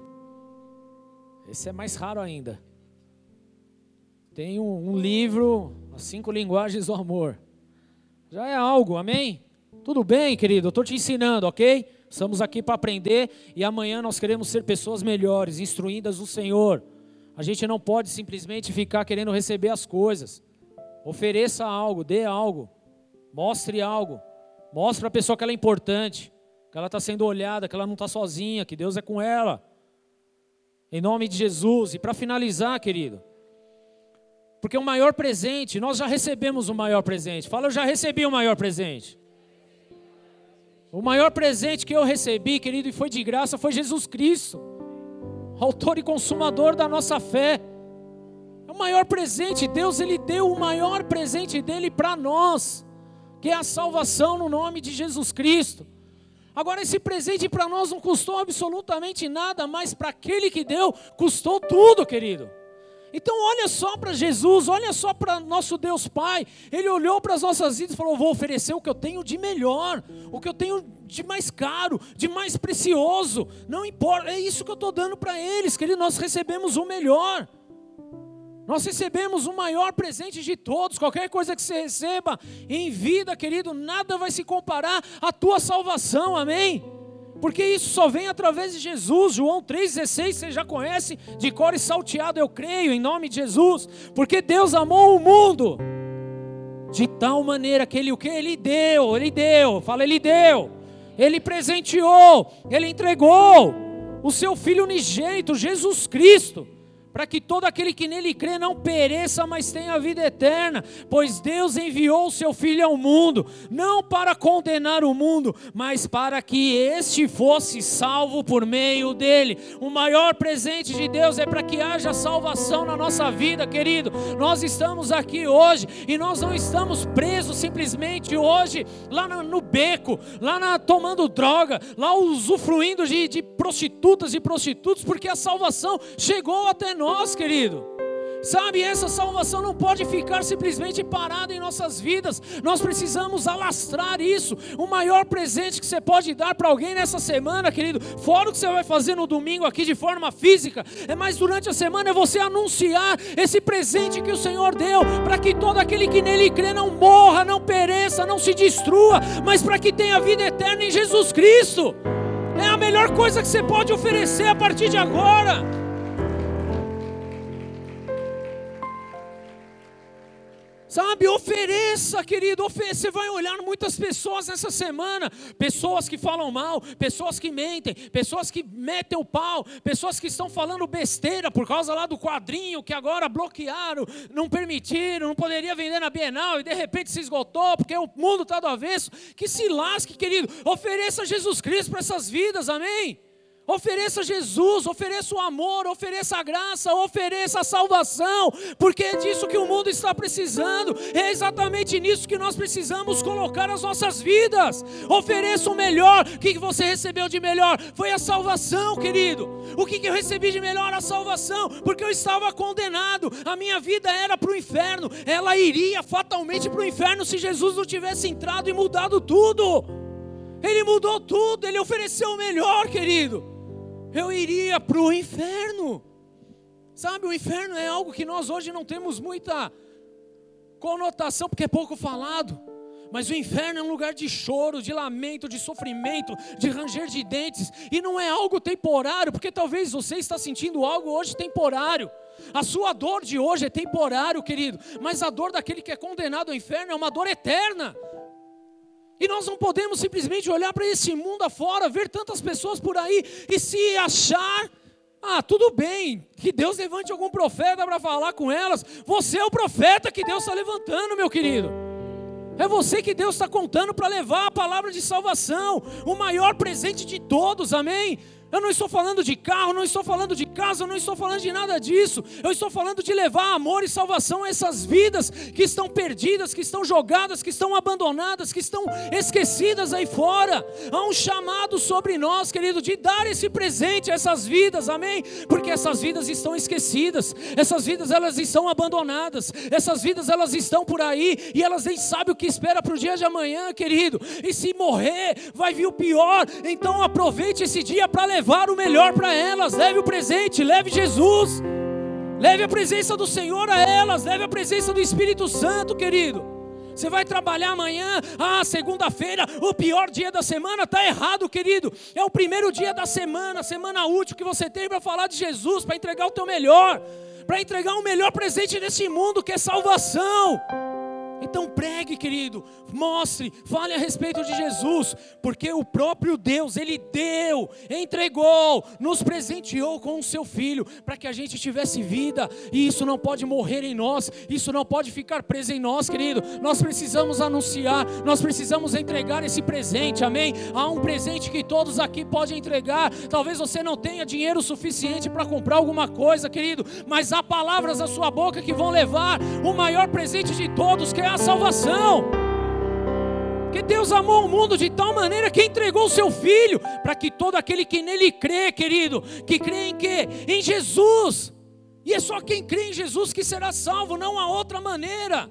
Esse é mais raro ainda. Tem um, um livro, As Cinco Linguagens do Amor. Já é algo, amém? Tudo bem, querido? Eu estou te ensinando, ok? Estamos aqui para aprender e amanhã nós queremos ser pessoas melhores, instruídas do Senhor. A gente não pode simplesmente ficar querendo receber as coisas. Ofereça algo, dê algo, mostre algo, mostre para a pessoa que ela é importante, que ela está sendo olhada, que ela não está sozinha, que Deus é com ela. Em nome de Jesus. E para finalizar, querido, porque o maior presente, nós já recebemos o maior presente. Fala, eu já recebi o maior presente. O maior presente que eu recebi, querido, e foi de graça, foi Jesus Cristo, autor e consumador da nossa fé. Maior presente, Deus ele deu o maior presente dele para nós, que é a salvação no nome de Jesus Cristo. Agora, esse presente para nós não custou absolutamente nada, mas para aquele que deu, custou tudo, querido. Então, olha só para Jesus, olha só para nosso Deus Pai. Ele olhou para as nossas vidas e falou: Vou oferecer o que eu tenho de melhor, o que eu tenho de mais caro, de mais precioso. Não importa, é isso que eu estou dando para eles, querido. Nós recebemos o melhor. Nós recebemos o maior presente de todos. Qualquer coisa que você receba em vida, querido, nada vai se comparar à tua salvação, amém? Porque isso só vem através de Jesus. João 3,16, você já conhece de cor e salteado, eu creio, em nome de Jesus. Porque Deus amou o mundo de tal maneira que Ele o que? Ele deu, Ele deu, fala, Ele deu. Ele presenteou, Ele entregou o seu Filho unigênito, Jesus Cristo para que todo aquele que nele crê não pereça, mas tenha vida eterna. Pois Deus enviou o seu Filho ao mundo, não para condenar o mundo, mas para que este fosse salvo por meio dele. O maior presente de Deus é para que haja salvação na nossa vida, querido. Nós estamos aqui hoje e nós não estamos presos simplesmente hoje lá no beco, lá na, tomando droga, lá usufruindo de, de prostitutas e prostitutos, porque a salvação chegou até nós nós, querido. Sabe, essa salvação não pode ficar simplesmente parada em nossas vidas. Nós precisamos alastrar isso. O maior presente que você pode dar para alguém nessa semana, querido, fora o que você vai fazer no domingo aqui de forma física, é mais durante a semana é você anunciar esse presente que o Senhor deu, para que todo aquele que nele crê não morra, não pereça, não se destrua, mas para que tenha vida eterna em Jesus Cristo. É a melhor coisa que você pode oferecer a partir de agora. Sabe, ofereça, querido, ofereça. Você vai olhar muitas pessoas nessa semana, pessoas que falam mal, pessoas que mentem, pessoas que metem o pau, pessoas que estão falando besteira por causa lá do quadrinho que agora bloquearam, não permitiram, não poderia vender na Bienal e de repente se esgotou porque o mundo está do avesso. Que se lasque, querido. Ofereça Jesus Cristo para essas vidas, amém? Ofereça Jesus, ofereça o amor, ofereça a graça, ofereça a salvação, porque é disso que o mundo está precisando, é exatamente nisso que nós precisamos colocar as nossas vidas. Ofereça o melhor, o que você recebeu de melhor? Foi a salvação, querido. O que eu recebi de melhor? A salvação, porque eu estava condenado, a minha vida era para o inferno, ela iria fatalmente para o inferno se Jesus não tivesse entrado e mudado tudo. Ele mudou tudo, ele ofereceu o melhor, querido eu iria para o inferno. Sabe, o inferno é algo que nós hoje não temos muita conotação, porque é pouco falado. Mas o inferno é um lugar de choro, de lamento, de sofrimento, de ranger de dentes. E não é algo temporário, porque talvez você está sentindo algo hoje temporário. A sua dor de hoje é temporário, querido. Mas a dor daquele que é condenado ao inferno é uma dor eterna. E nós não podemos simplesmente olhar para esse mundo afora, ver tantas pessoas por aí e se achar, ah, tudo bem, que Deus levante algum profeta para falar com elas. Você é o profeta que Deus está levantando, meu querido. É você que Deus está contando para levar a palavra de salvação, o maior presente de todos, amém? Eu não estou falando de carro, não estou falando de casa, não estou falando de nada disso. Eu estou falando de levar amor e salvação a essas vidas que estão perdidas, que estão jogadas, que estão abandonadas, que estão esquecidas aí fora. Há um chamado sobre nós, querido, de dar esse presente a essas vidas, amém? Porque essas vidas estão esquecidas, essas vidas elas estão abandonadas, essas vidas elas estão por aí e elas nem sabem o que espera para o dia de amanhã, querido. E se morrer, vai vir o pior. Então aproveite esse dia para levar levar o melhor para elas. Leve o presente, leve Jesus. Leve a presença do Senhor a elas, leve a presença do Espírito Santo, querido. Você vai trabalhar amanhã, ah, segunda-feira, o pior dia da semana, está errado, querido. É o primeiro dia da semana, semana útil que você tem para falar de Jesus, para entregar o teu melhor, para entregar o melhor presente nesse mundo que é salvação. Então pregue, querido, mostre, fale a respeito de Jesus, porque o próprio Deus, Ele deu, entregou, nos presenteou com o seu Filho, para que a gente tivesse vida, e isso não pode morrer em nós, isso não pode ficar preso em nós, querido. Nós precisamos anunciar, nós precisamos entregar esse presente, amém? Há um presente que todos aqui podem entregar. Talvez você não tenha dinheiro suficiente para comprar alguma coisa, querido, mas há palavras na sua boca que vão levar o maior presente de todos, que é a salvação. Que Deus amou o mundo de tal maneira que entregou o seu filho, para que todo aquele que nele crê, querido, que crê em quê? Em Jesus. E é só quem crê em Jesus que será salvo, não há outra maneira.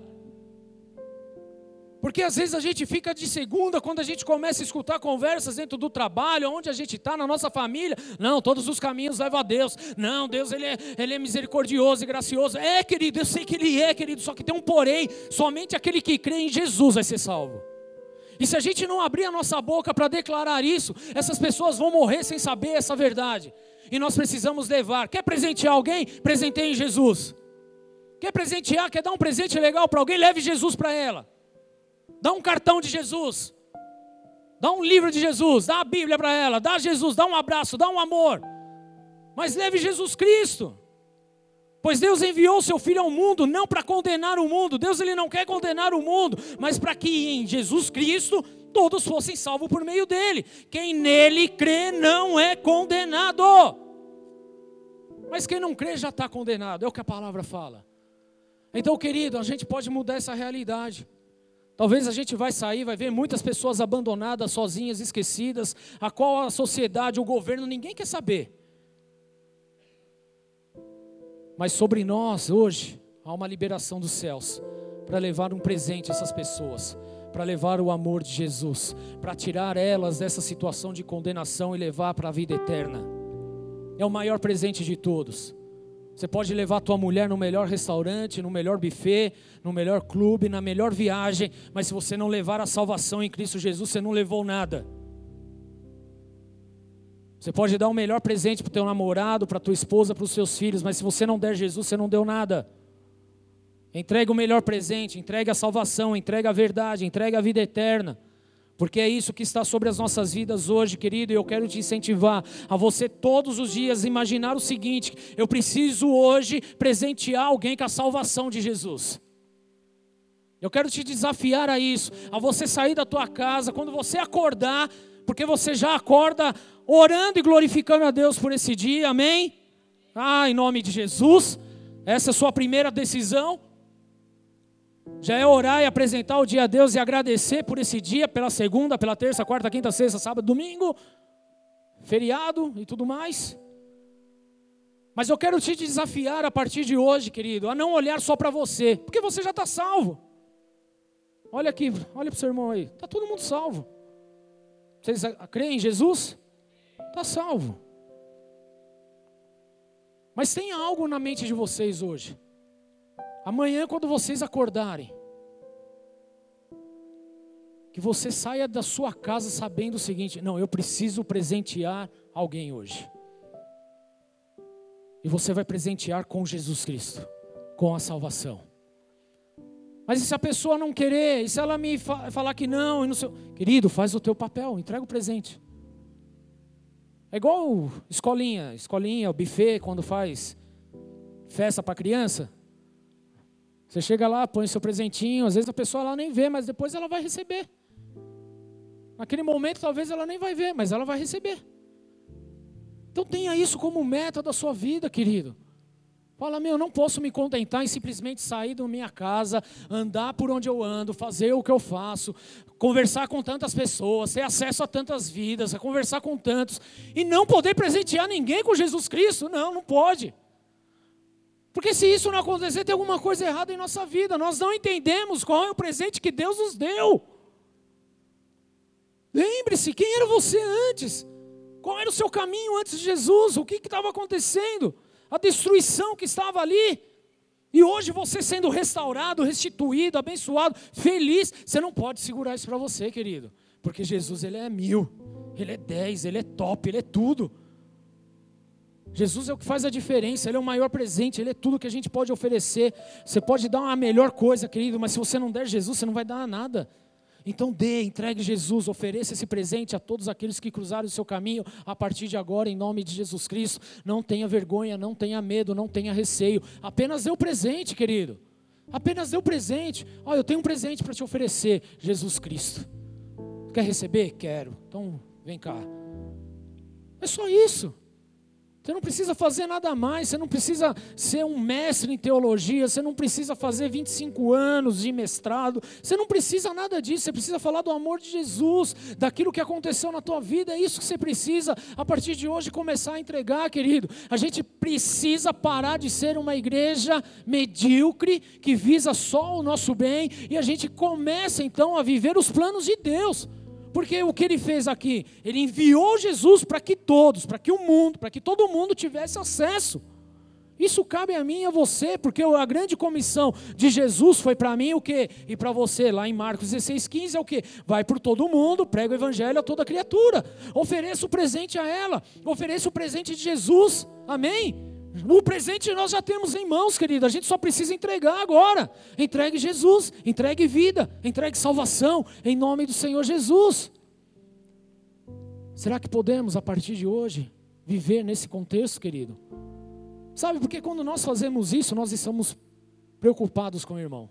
Porque às vezes a gente fica de segunda quando a gente começa a escutar conversas dentro do trabalho, onde a gente está, na nossa família. Não, todos os caminhos levam a Deus. Não, Deus ele é, ele é misericordioso e gracioso. É, querido, eu sei que Ele é, querido, só que tem um porém: somente aquele que crê em Jesus vai ser salvo. E se a gente não abrir a nossa boca para declarar isso, essas pessoas vão morrer sem saber essa verdade. E nós precisamos levar. Quer presentear alguém? Presenteie Jesus. Quer presentear? Quer dar um presente legal para alguém? Leve Jesus para ela. Dá um cartão de Jesus. Dá um livro de Jesus. Dá a Bíblia para ela. Dá Jesus. Dá um abraço. Dá um amor. Mas leve Jesus Cristo. Pois Deus enviou seu filho ao mundo não para condenar o mundo. Deus ele não quer condenar o mundo, mas para que em Jesus Cristo todos fossem salvos por meio dele. Quem nele crê não é condenado. Mas quem não crê já está condenado, é o que a palavra fala. Então, querido, a gente pode mudar essa realidade. Talvez a gente vai sair, vai ver muitas pessoas abandonadas, sozinhas, esquecidas, a qual a sociedade, o governo, ninguém quer saber. Mas sobre nós hoje há uma liberação dos céus para levar um presente a essas pessoas, para levar o amor de Jesus, para tirar elas dessa situação de condenação e levar para a vida eterna. É o maior presente de todos. Você pode levar tua mulher no melhor restaurante, no melhor buffet, no melhor clube, na melhor viagem, mas se você não levar a salvação em Cristo Jesus, você não levou nada. Você pode dar o melhor presente para o teu namorado, para tua esposa, para os seus filhos, mas se você não der Jesus, você não deu nada. Entregue o melhor presente, entregue a salvação, entregue a verdade, entregue a vida eterna. Porque é isso que está sobre as nossas vidas hoje, querido, e eu quero te incentivar a você todos os dias imaginar o seguinte: eu preciso hoje presentear alguém com a salvação de Jesus. Eu quero te desafiar a isso, a você sair da tua casa, quando você acordar, porque você já acorda orando e glorificando a Deus por esse dia, amém? Ah, em nome de Jesus, essa é a sua primeira decisão. Já é orar e apresentar o dia a Deus e agradecer por esse dia, pela segunda, pela terça, quarta, quinta, sexta, sábado, domingo, feriado e tudo mais. Mas eu quero te desafiar a partir de hoje, querido, a não olhar só para você, porque você já está salvo. Olha aqui, olha para o seu irmão aí, está todo mundo salvo. Vocês creem em Jesus? Está salvo. Mas tem algo na mente de vocês hoje. Amanhã, quando vocês acordarem, que você saia da sua casa sabendo o seguinte: não, eu preciso presentear alguém hoje. E você vai presentear com Jesus Cristo, com a salvação. Mas e se a pessoa não querer, e se ela me falar que não, e não sei... querido, faz o teu papel, entrega o presente. É igual escolinha, escolinha, o buffet quando faz festa para criança. Você chega lá, põe seu presentinho, às vezes a pessoa lá nem vê, mas depois ela vai receber. Naquele momento talvez ela nem vai ver, mas ela vai receber. Então tenha isso como meta da sua vida, querido. Fala, meu, eu não posso me contentar em simplesmente sair da minha casa, andar por onde eu ando, fazer o que eu faço, conversar com tantas pessoas, ter acesso a tantas vidas, a conversar com tantos, e não poder presentear ninguém com Jesus Cristo. Não, não pode. Porque se isso não acontecer, tem alguma coisa errada em nossa vida. Nós não entendemos qual é o presente que Deus nos deu. Lembre-se, quem era você antes? Qual era o seu caminho antes de Jesus? O que estava acontecendo? A destruição que estava ali. E hoje você sendo restaurado, restituído, abençoado, feliz, você não pode segurar isso para você, querido. Porque Jesus, ele é mil, ele é dez, ele é top, ele é tudo. Jesus é o que faz a diferença, Ele é o maior presente, Ele é tudo que a gente pode oferecer. Você pode dar uma melhor coisa, querido, mas se você não der Jesus, você não vai dar nada. Então dê, entregue Jesus, ofereça esse presente a todos aqueles que cruzaram o seu caminho a partir de agora, em nome de Jesus Cristo. Não tenha vergonha, não tenha medo, não tenha receio. Apenas dê o presente, querido. Apenas dê o presente. Olha, eu tenho um presente para te oferecer, Jesus Cristo. Quer receber? Quero. Então vem cá. É só isso. Você não precisa fazer nada mais, você não precisa ser um mestre em teologia, você não precisa fazer 25 anos de mestrado, você não precisa nada disso, você precisa falar do amor de Jesus, daquilo que aconteceu na tua vida, é isso que você precisa a partir de hoje começar a entregar, querido. A gente precisa parar de ser uma igreja medíocre que visa só o nosso bem e a gente começa então a viver os planos de Deus. Porque o que ele fez aqui? Ele enviou Jesus para que todos, para que o mundo, para que todo mundo tivesse acesso. Isso cabe a mim e a você, porque a grande comissão de Jesus foi para mim o quê? E para você, lá em Marcos 16, 15, é o quê? Vai por todo mundo, prega o evangelho a toda criatura. Ofereça o presente a ela, ofereça o presente de Jesus. Amém? O presente nós já temos em mãos, querido. A gente só precisa entregar agora. Entregue Jesus, entregue vida, entregue salvação, em nome do Senhor Jesus. Será que podemos, a partir de hoje, viver nesse contexto, querido? Sabe, porque quando nós fazemos isso, nós estamos preocupados com o irmão.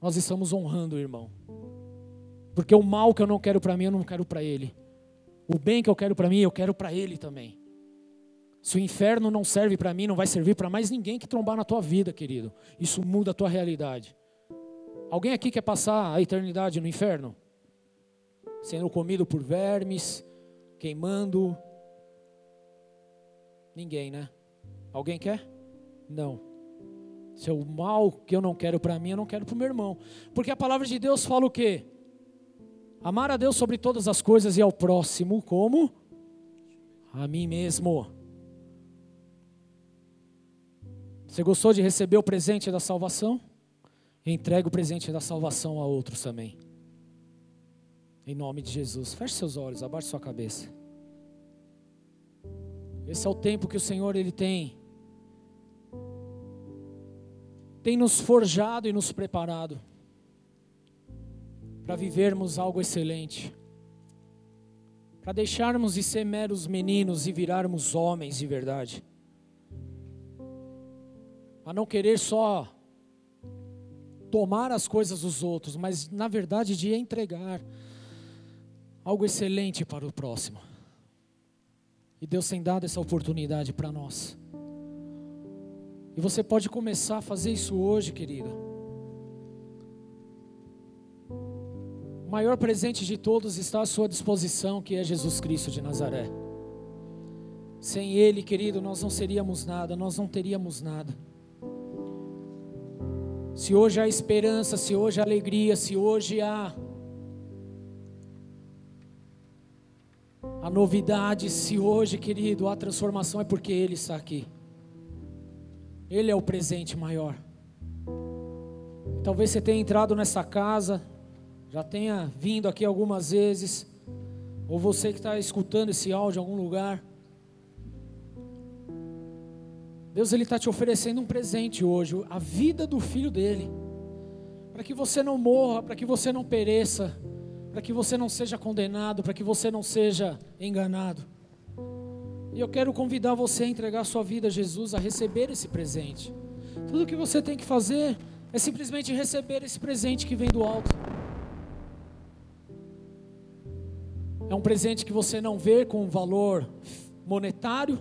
Nós estamos honrando o irmão. Porque o mal que eu não quero para mim, eu não quero para ele. O bem que eu quero para mim, eu quero para ele também. Se o inferno não serve para mim, não vai servir para mais ninguém que trombar na tua vida, querido. Isso muda a tua realidade. Alguém aqui quer passar a eternidade no inferno? Sendo comido por vermes, queimando? Ninguém, né? Alguém quer? Não. Se é o mal que eu não quero para mim, eu não quero para o meu irmão. Porque a palavra de Deus fala o quê? Amar a Deus sobre todas as coisas e ao próximo como? A mim mesmo. Você gostou de receber o presente da salvação? Entregue o presente da salvação a outros também. Em nome de Jesus. Feche seus olhos, abaixe sua cabeça. Esse é o tempo que o Senhor ele tem tem nos forjado e nos preparado para vivermos algo excelente, para deixarmos de ser meros meninos e virarmos homens de verdade, a não querer só tomar as coisas dos outros, mas na verdade de entregar algo excelente para o próximo. E Deus tem dado essa oportunidade para nós. E você pode começar a fazer isso hoje, querida. O maior presente de todos está à sua disposição, que é Jesus Cristo de Nazaré. Sem Ele, querido, nós não seríamos nada, nós não teríamos nada. Se hoje há esperança, se hoje há alegria, se hoje há a novidade, se hoje, querido, há transformação, é porque Ele está aqui. Ele é o presente maior. Talvez você tenha entrado nessa casa, já tenha vindo aqui algumas vezes, ou você que está escutando esse áudio em algum lugar. Deus ele está te oferecendo um presente hoje, a vida do filho dele, para que você não morra, para que você não pereça, para que você não seja condenado, para que você não seja enganado. E eu quero convidar você a entregar sua vida a Jesus, a receber esse presente. Tudo que você tem que fazer é simplesmente receber esse presente que vem do alto. É um presente que você não vê com valor monetário,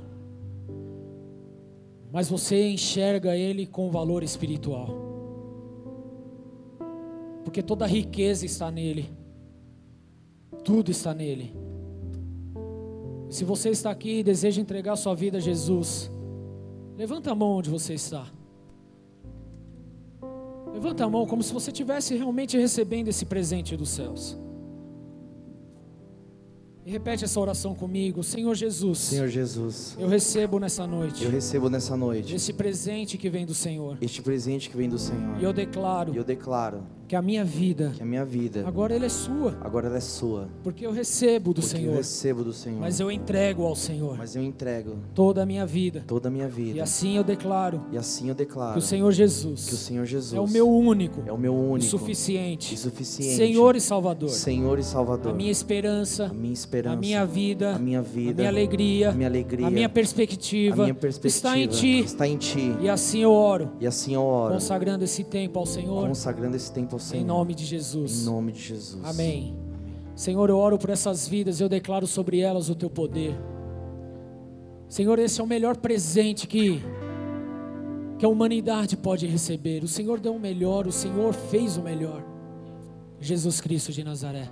mas você enxerga ele com valor espiritual. Porque toda riqueza está nele, tudo está nele. Se você está aqui e deseja entregar sua vida a Jesus, levanta a mão onde você está. Levanta a mão como se você estivesse realmente recebendo esse presente dos céus. E repete essa oração comigo, Senhor Jesus. Senhor Jesus. Eu recebo nessa noite. Eu recebo nessa noite. Este presente que vem do Senhor. Este presente que vem do Senhor. E eu declaro. E eu declaro que a minha vida, que a minha vida, agora ela é sua. Agora ela é sua. Porque eu recebo do Porque Senhor. Eu recebo do Senhor. Mas eu entrego ao Senhor. Mas eu entrego toda a minha vida. Toda a minha vida. E assim eu declaro. E assim eu declaro que o Senhor Jesus. Que o Senhor Jesus é o meu único. É o meu único. E suficiente. Suficiente. Senhor e Salvador. Senhor e Salvador. A minha esperança. A minha esperança. A minha vida. A minha vida. A minha alegria. A minha alegria. A minha perspectiva. A minha perspectiva. Está em ti. Está em ti. E assim eu oro. E assim eu oro. Consagrando esse tempo ao Senhor. Consagrando esse tempo Senhor. Em nome de Jesus. Em nome de Jesus. Amém. Senhor, eu oro por essas vidas, eu declaro sobre elas o teu poder. Senhor, esse é o melhor presente que que a humanidade pode receber. O Senhor deu o melhor, o Senhor fez o melhor. Jesus Cristo de Nazaré.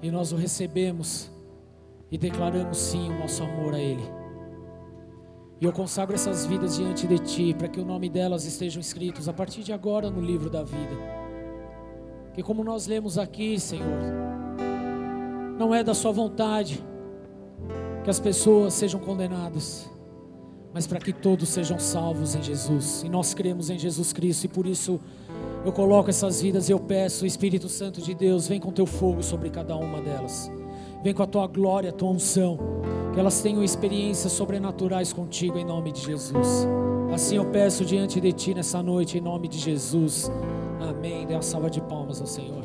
E nós o recebemos e declaramos sim o nosso amor a ele. E eu consagro essas vidas diante de ti, para que o nome delas estejam escritos a partir de agora no livro da vida. Que como nós lemos aqui, Senhor, não é da sua vontade que as pessoas sejam condenadas, mas para que todos sejam salvos em Jesus. E nós cremos em Jesus Cristo e por isso eu coloco essas vidas e eu peço, Espírito Santo de Deus, vem com teu fogo sobre cada uma delas. Vem com a tua glória, a tua unção, que elas tenham experiências sobrenaturais contigo em nome de Jesus. Assim eu peço diante de ti nessa noite em nome de Jesus. Amém. Dê uma salva de palmas ao Senhor.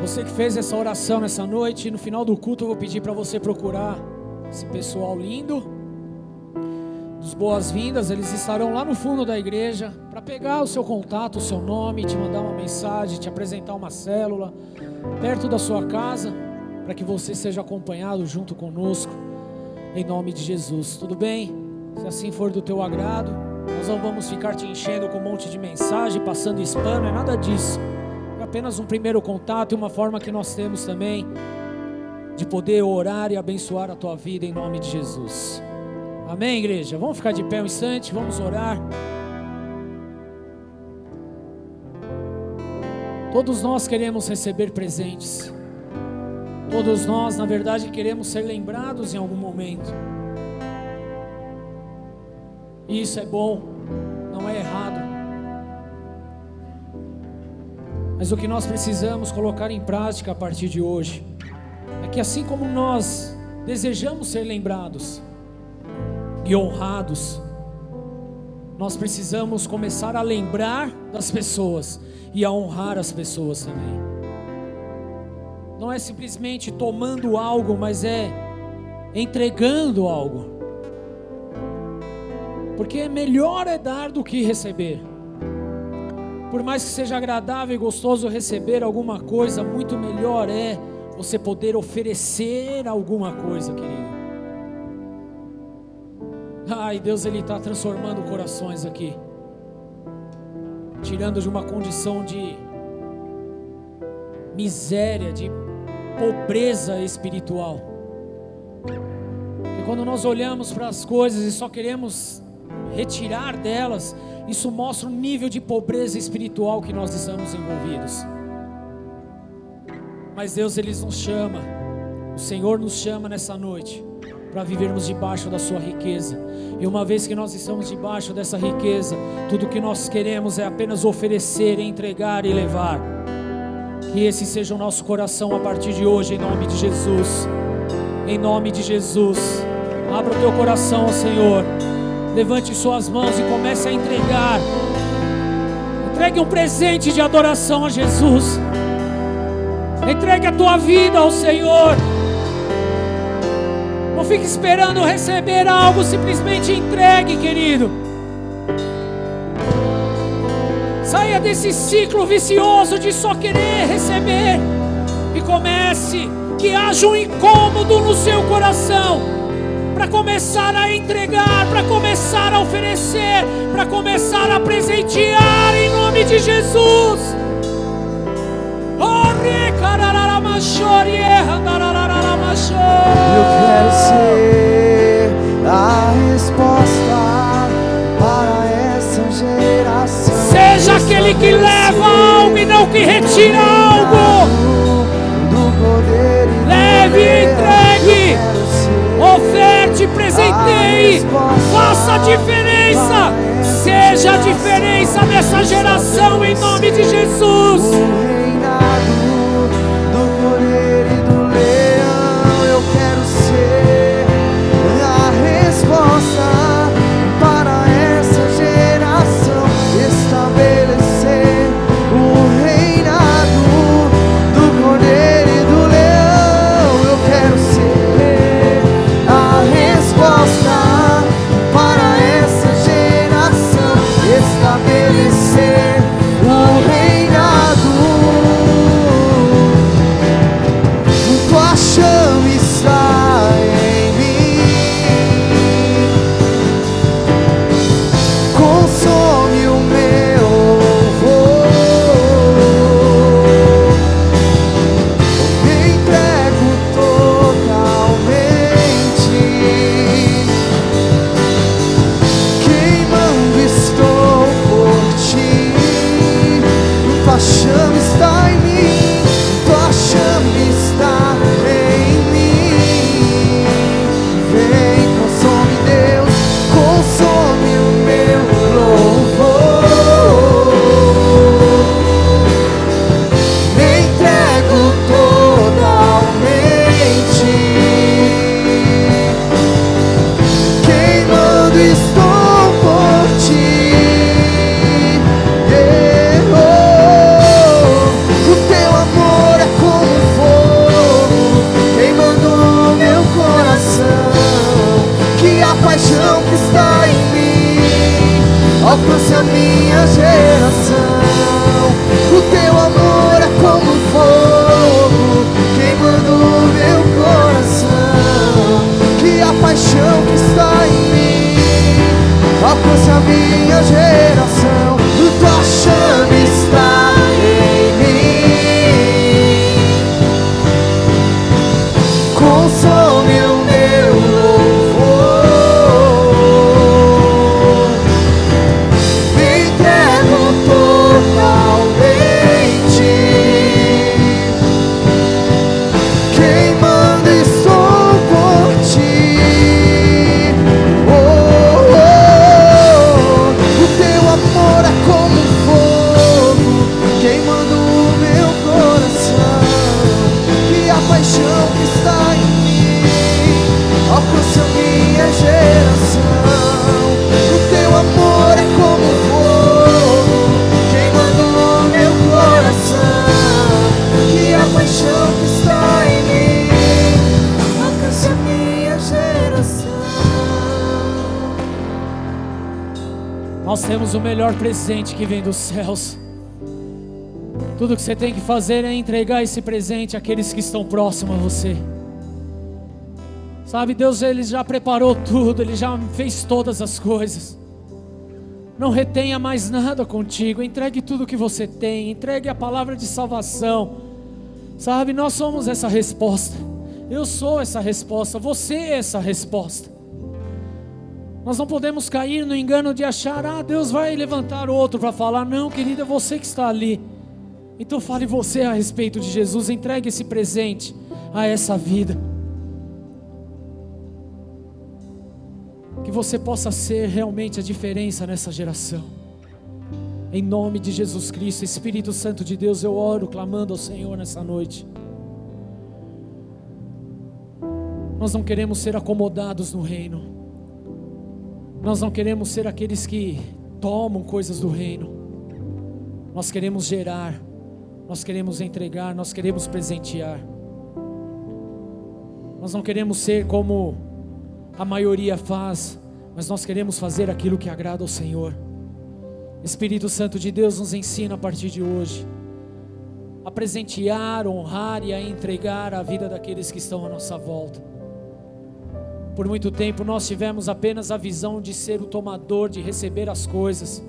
Você que fez essa oração nessa noite, no final do culto eu vou pedir para você procurar esse pessoal lindo boas-vindas, eles estarão lá no fundo da igreja para pegar o seu contato, o seu nome, te mandar uma mensagem, te apresentar uma célula perto da sua casa para que você seja acompanhado junto conosco, em nome de Jesus. Tudo bem? Se assim for do teu agrado, nós não vamos ficar te enchendo com um monte de mensagem, passando spam, não é nada disso. É apenas um primeiro contato e uma forma que nós temos também de poder orar e abençoar a tua vida em nome de Jesus. Amém, igreja? Vamos ficar de pé um instante, vamos orar. Todos nós queremos receber presentes. Todos nós, na verdade, queremos ser lembrados em algum momento. E isso é bom, não é errado. Mas o que nós precisamos colocar em prática a partir de hoje é que assim como nós desejamos ser lembrados e honrados, nós precisamos começar a lembrar das pessoas e a honrar as pessoas também. Não é simplesmente tomando algo, mas é entregando algo. Porque melhor é dar do que receber. Por mais que seja agradável e gostoso receber alguma coisa, muito melhor é você poder oferecer alguma coisa, querido. Ai, Deus ele está transformando corações aqui, tirando de uma condição de miséria, de pobreza espiritual. E quando nós olhamos para as coisas e só queremos retirar delas, isso mostra o nível de pobreza espiritual que nós estamos envolvidos. Mas Deus ele nos chama, o Senhor nos chama nessa noite para vivermos debaixo da sua riqueza. E uma vez que nós estamos debaixo dessa riqueza, tudo que nós queremos é apenas oferecer, entregar e levar. Que esse seja o nosso coração a partir de hoje, em nome de Jesus. Em nome de Jesus. Abra o teu coração Senhor. Levante suas mãos e comece a entregar. Entregue um presente de adoração a Jesus. Entregue a tua vida ao Senhor. Não fique esperando receber algo, simplesmente entregue, querido. Saia desse ciclo vicioso de só querer receber e comece que haja um incômodo no seu coração para começar a entregar, para começar a oferecer, para começar a presentear em nome de Jesus. Eu quero ser a resposta para essa geração. Seja aquele que leva algo e não que retira algo. Do poder Leve e entregue. Oferte, presenteie, faça a diferença. Seja a diferença nessa geração em nome de Jesus. Alcance a temos o melhor presente que vem dos céus. Tudo que você tem que fazer é entregar esse presente àqueles que estão próximos a você. Sabe, Deus ele já preparou tudo, ele já fez todas as coisas. Não retenha mais nada contigo, entregue tudo que você tem, entregue a palavra de salvação. Sabe, nós somos essa resposta. Eu sou essa resposta, você é essa resposta. Nós não podemos cair no engano de achar, ah, Deus vai levantar outro para falar. Não, querida, é você que está ali. Então fale você a respeito de Jesus, entregue esse presente a essa vida. Que você possa ser realmente a diferença nessa geração. Em nome de Jesus Cristo, Espírito Santo de Deus, eu oro clamando ao Senhor nessa noite. Nós não queremos ser acomodados no reino. Nós não queremos ser aqueles que tomam coisas do reino. Nós queremos gerar, nós queremos entregar, nós queremos presentear. Nós não queremos ser como a maioria faz, mas nós queremos fazer aquilo que agrada ao Senhor. Espírito Santo de Deus nos ensina a partir de hoje a presentear, honrar e a entregar a vida daqueles que estão à nossa volta. Por muito tempo nós tivemos apenas a visão de ser o tomador, de receber as coisas.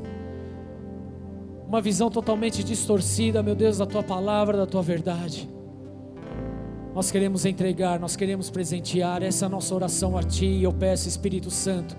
Uma visão totalmente distorcida, meu Deus, da tua palavra, da tua verdade. Nós queremos entregar, nós queremos presentear, essa é a nossa oração a Ti, e eu peço, Espírito Santo,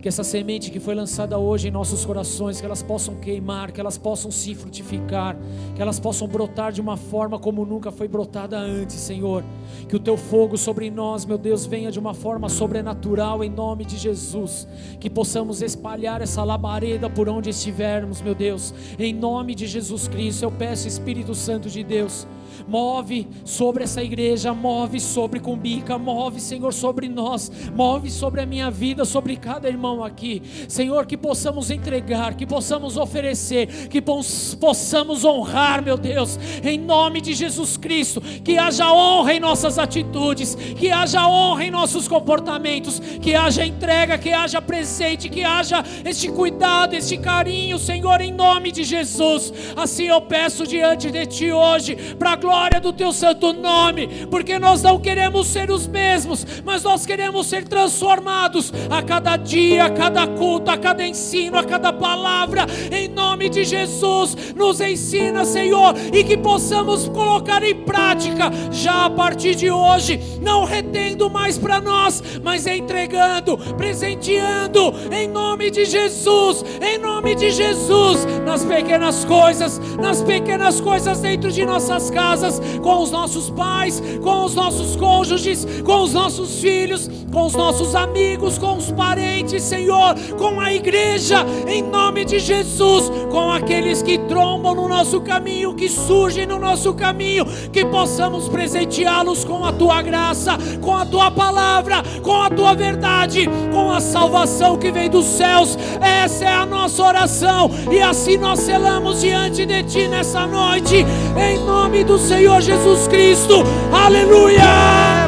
que essa semente que foi lançada hoje em nossos corações, que elas possam queimar, que elas possam se frutificar, que elas possam brotar de uma forma como nunca foi brotada antes, Senhor. Que o teu fogo sobre nós, meu Deus, venha de uma forma sobrenatural em nome de Jesus. Que possamos espalhar essa labareda por onde estivermos, meu Deus. Em nome de Jesus Cristo, eu peço, Espírito Santo de Deus, move sobre essa igreja, move sobre Cumbica, move, Senhor, sobre nós, move sobre a minha vida, sobre cada irmão aqui. Senhor, que possamos entregar, que possamos oferecer, que possamos honrar, meu Deus, em nome de Jesus Cristo, que haja honra em nossas atitudes, que haja honra em nossos comportamentos, que haja entrega, que haja presente, que haja este cuidado, este carinho, Senhor, em nome de Jesus. Assim eu peço diante de Ti hoje, para glória do Teu santo nome, porque nós não queremos ser os mesmos, mas nós queremos ser transformados a cada dia, a cada culto, a cada ensino, a cada palavra, em nome de Jesus. Nos ensina, Senhor, e que possamos colocar em prática já a partir de hoje, não retendo mais para nós, mas entregando, presenteando, em nome de Jesus, em nome de Jesus, nas pequenas coisas, nas pequenas coisas dentro de nossas casas, com os nossos pais, com os nossos cônjuges, com os nossos filhos, com os nossos amigos, com os parentes, Senhor, com a igreja, em nome de Jesus, com aqueles que trombam no nosso caminho, que surgem no nosso caminho, que possamos presenteá-los com a tua graça, com a tua palavra, com a tua verdade, com a salvação que vem dos céus. Essa é a nossa oração e assim nós selamos diante de ti nessa noite, em nome do Senhor Jesus Cristo. Aleluia!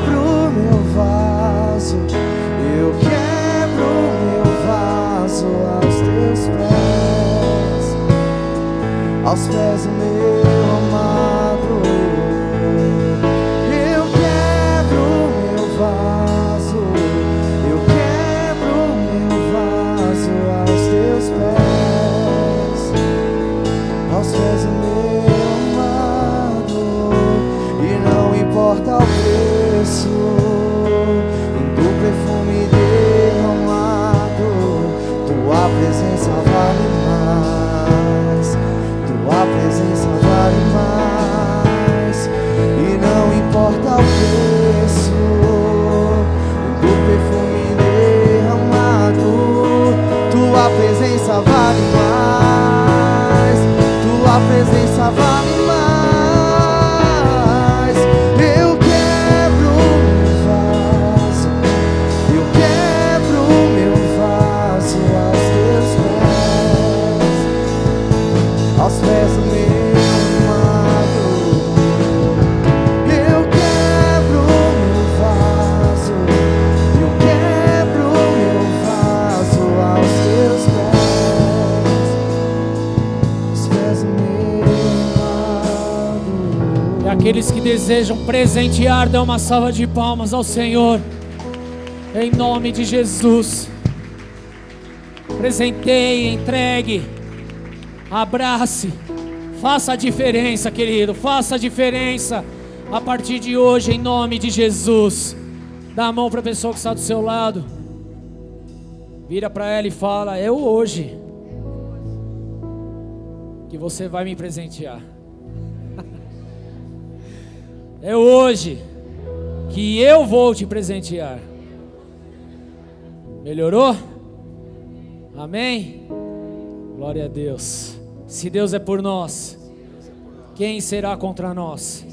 quebro meu vaso, eu quebro meu vaso aos teus pés, aos pés do meu desejam presentear, dão uma salva de palmas ao Senhor. Em nome de Jesus. Presenteie, entregue, abrace. Faça a diferença, querido. Faça a diferença a partir de hoje, em nome de Jesus. Dá a mão para a pessoa que está do seu lado. Vira para ela e fala: É hoje que você vai me presentear. É hoje que eu vou te presentear. Melhorou? Amém? Glória a Deus. Se Deus é por nós, quem será contra nós?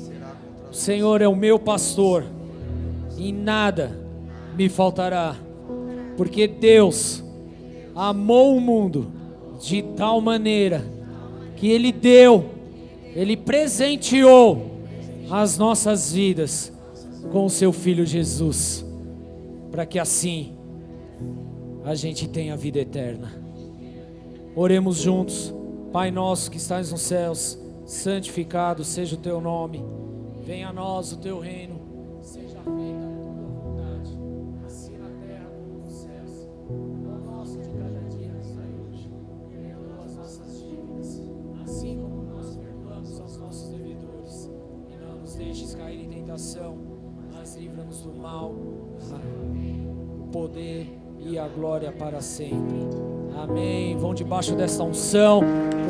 O Senhor é o meu pastor, e nada me faltará, porque Deus amou o mundo de tal maneira que Ele deu, Ele presenteou as nossas vidas com o seu Filho Jesus, para que assim a gente tenha vida eterna. Oremos juntos, Pai nosso que estás nos céus, santificado seja o teu nome, venha a nós o teu reino, deixes cair em tentação, mas livra-nos do mal. O poder e a glória para sempre. Amém. Vão debaixo desta unção,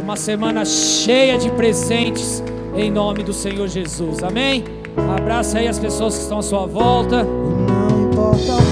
uma semana cheia de presentes, em nome do Senhor Jesus. Amém. Abraça aí as pessoas que estão à sua volta. Não importa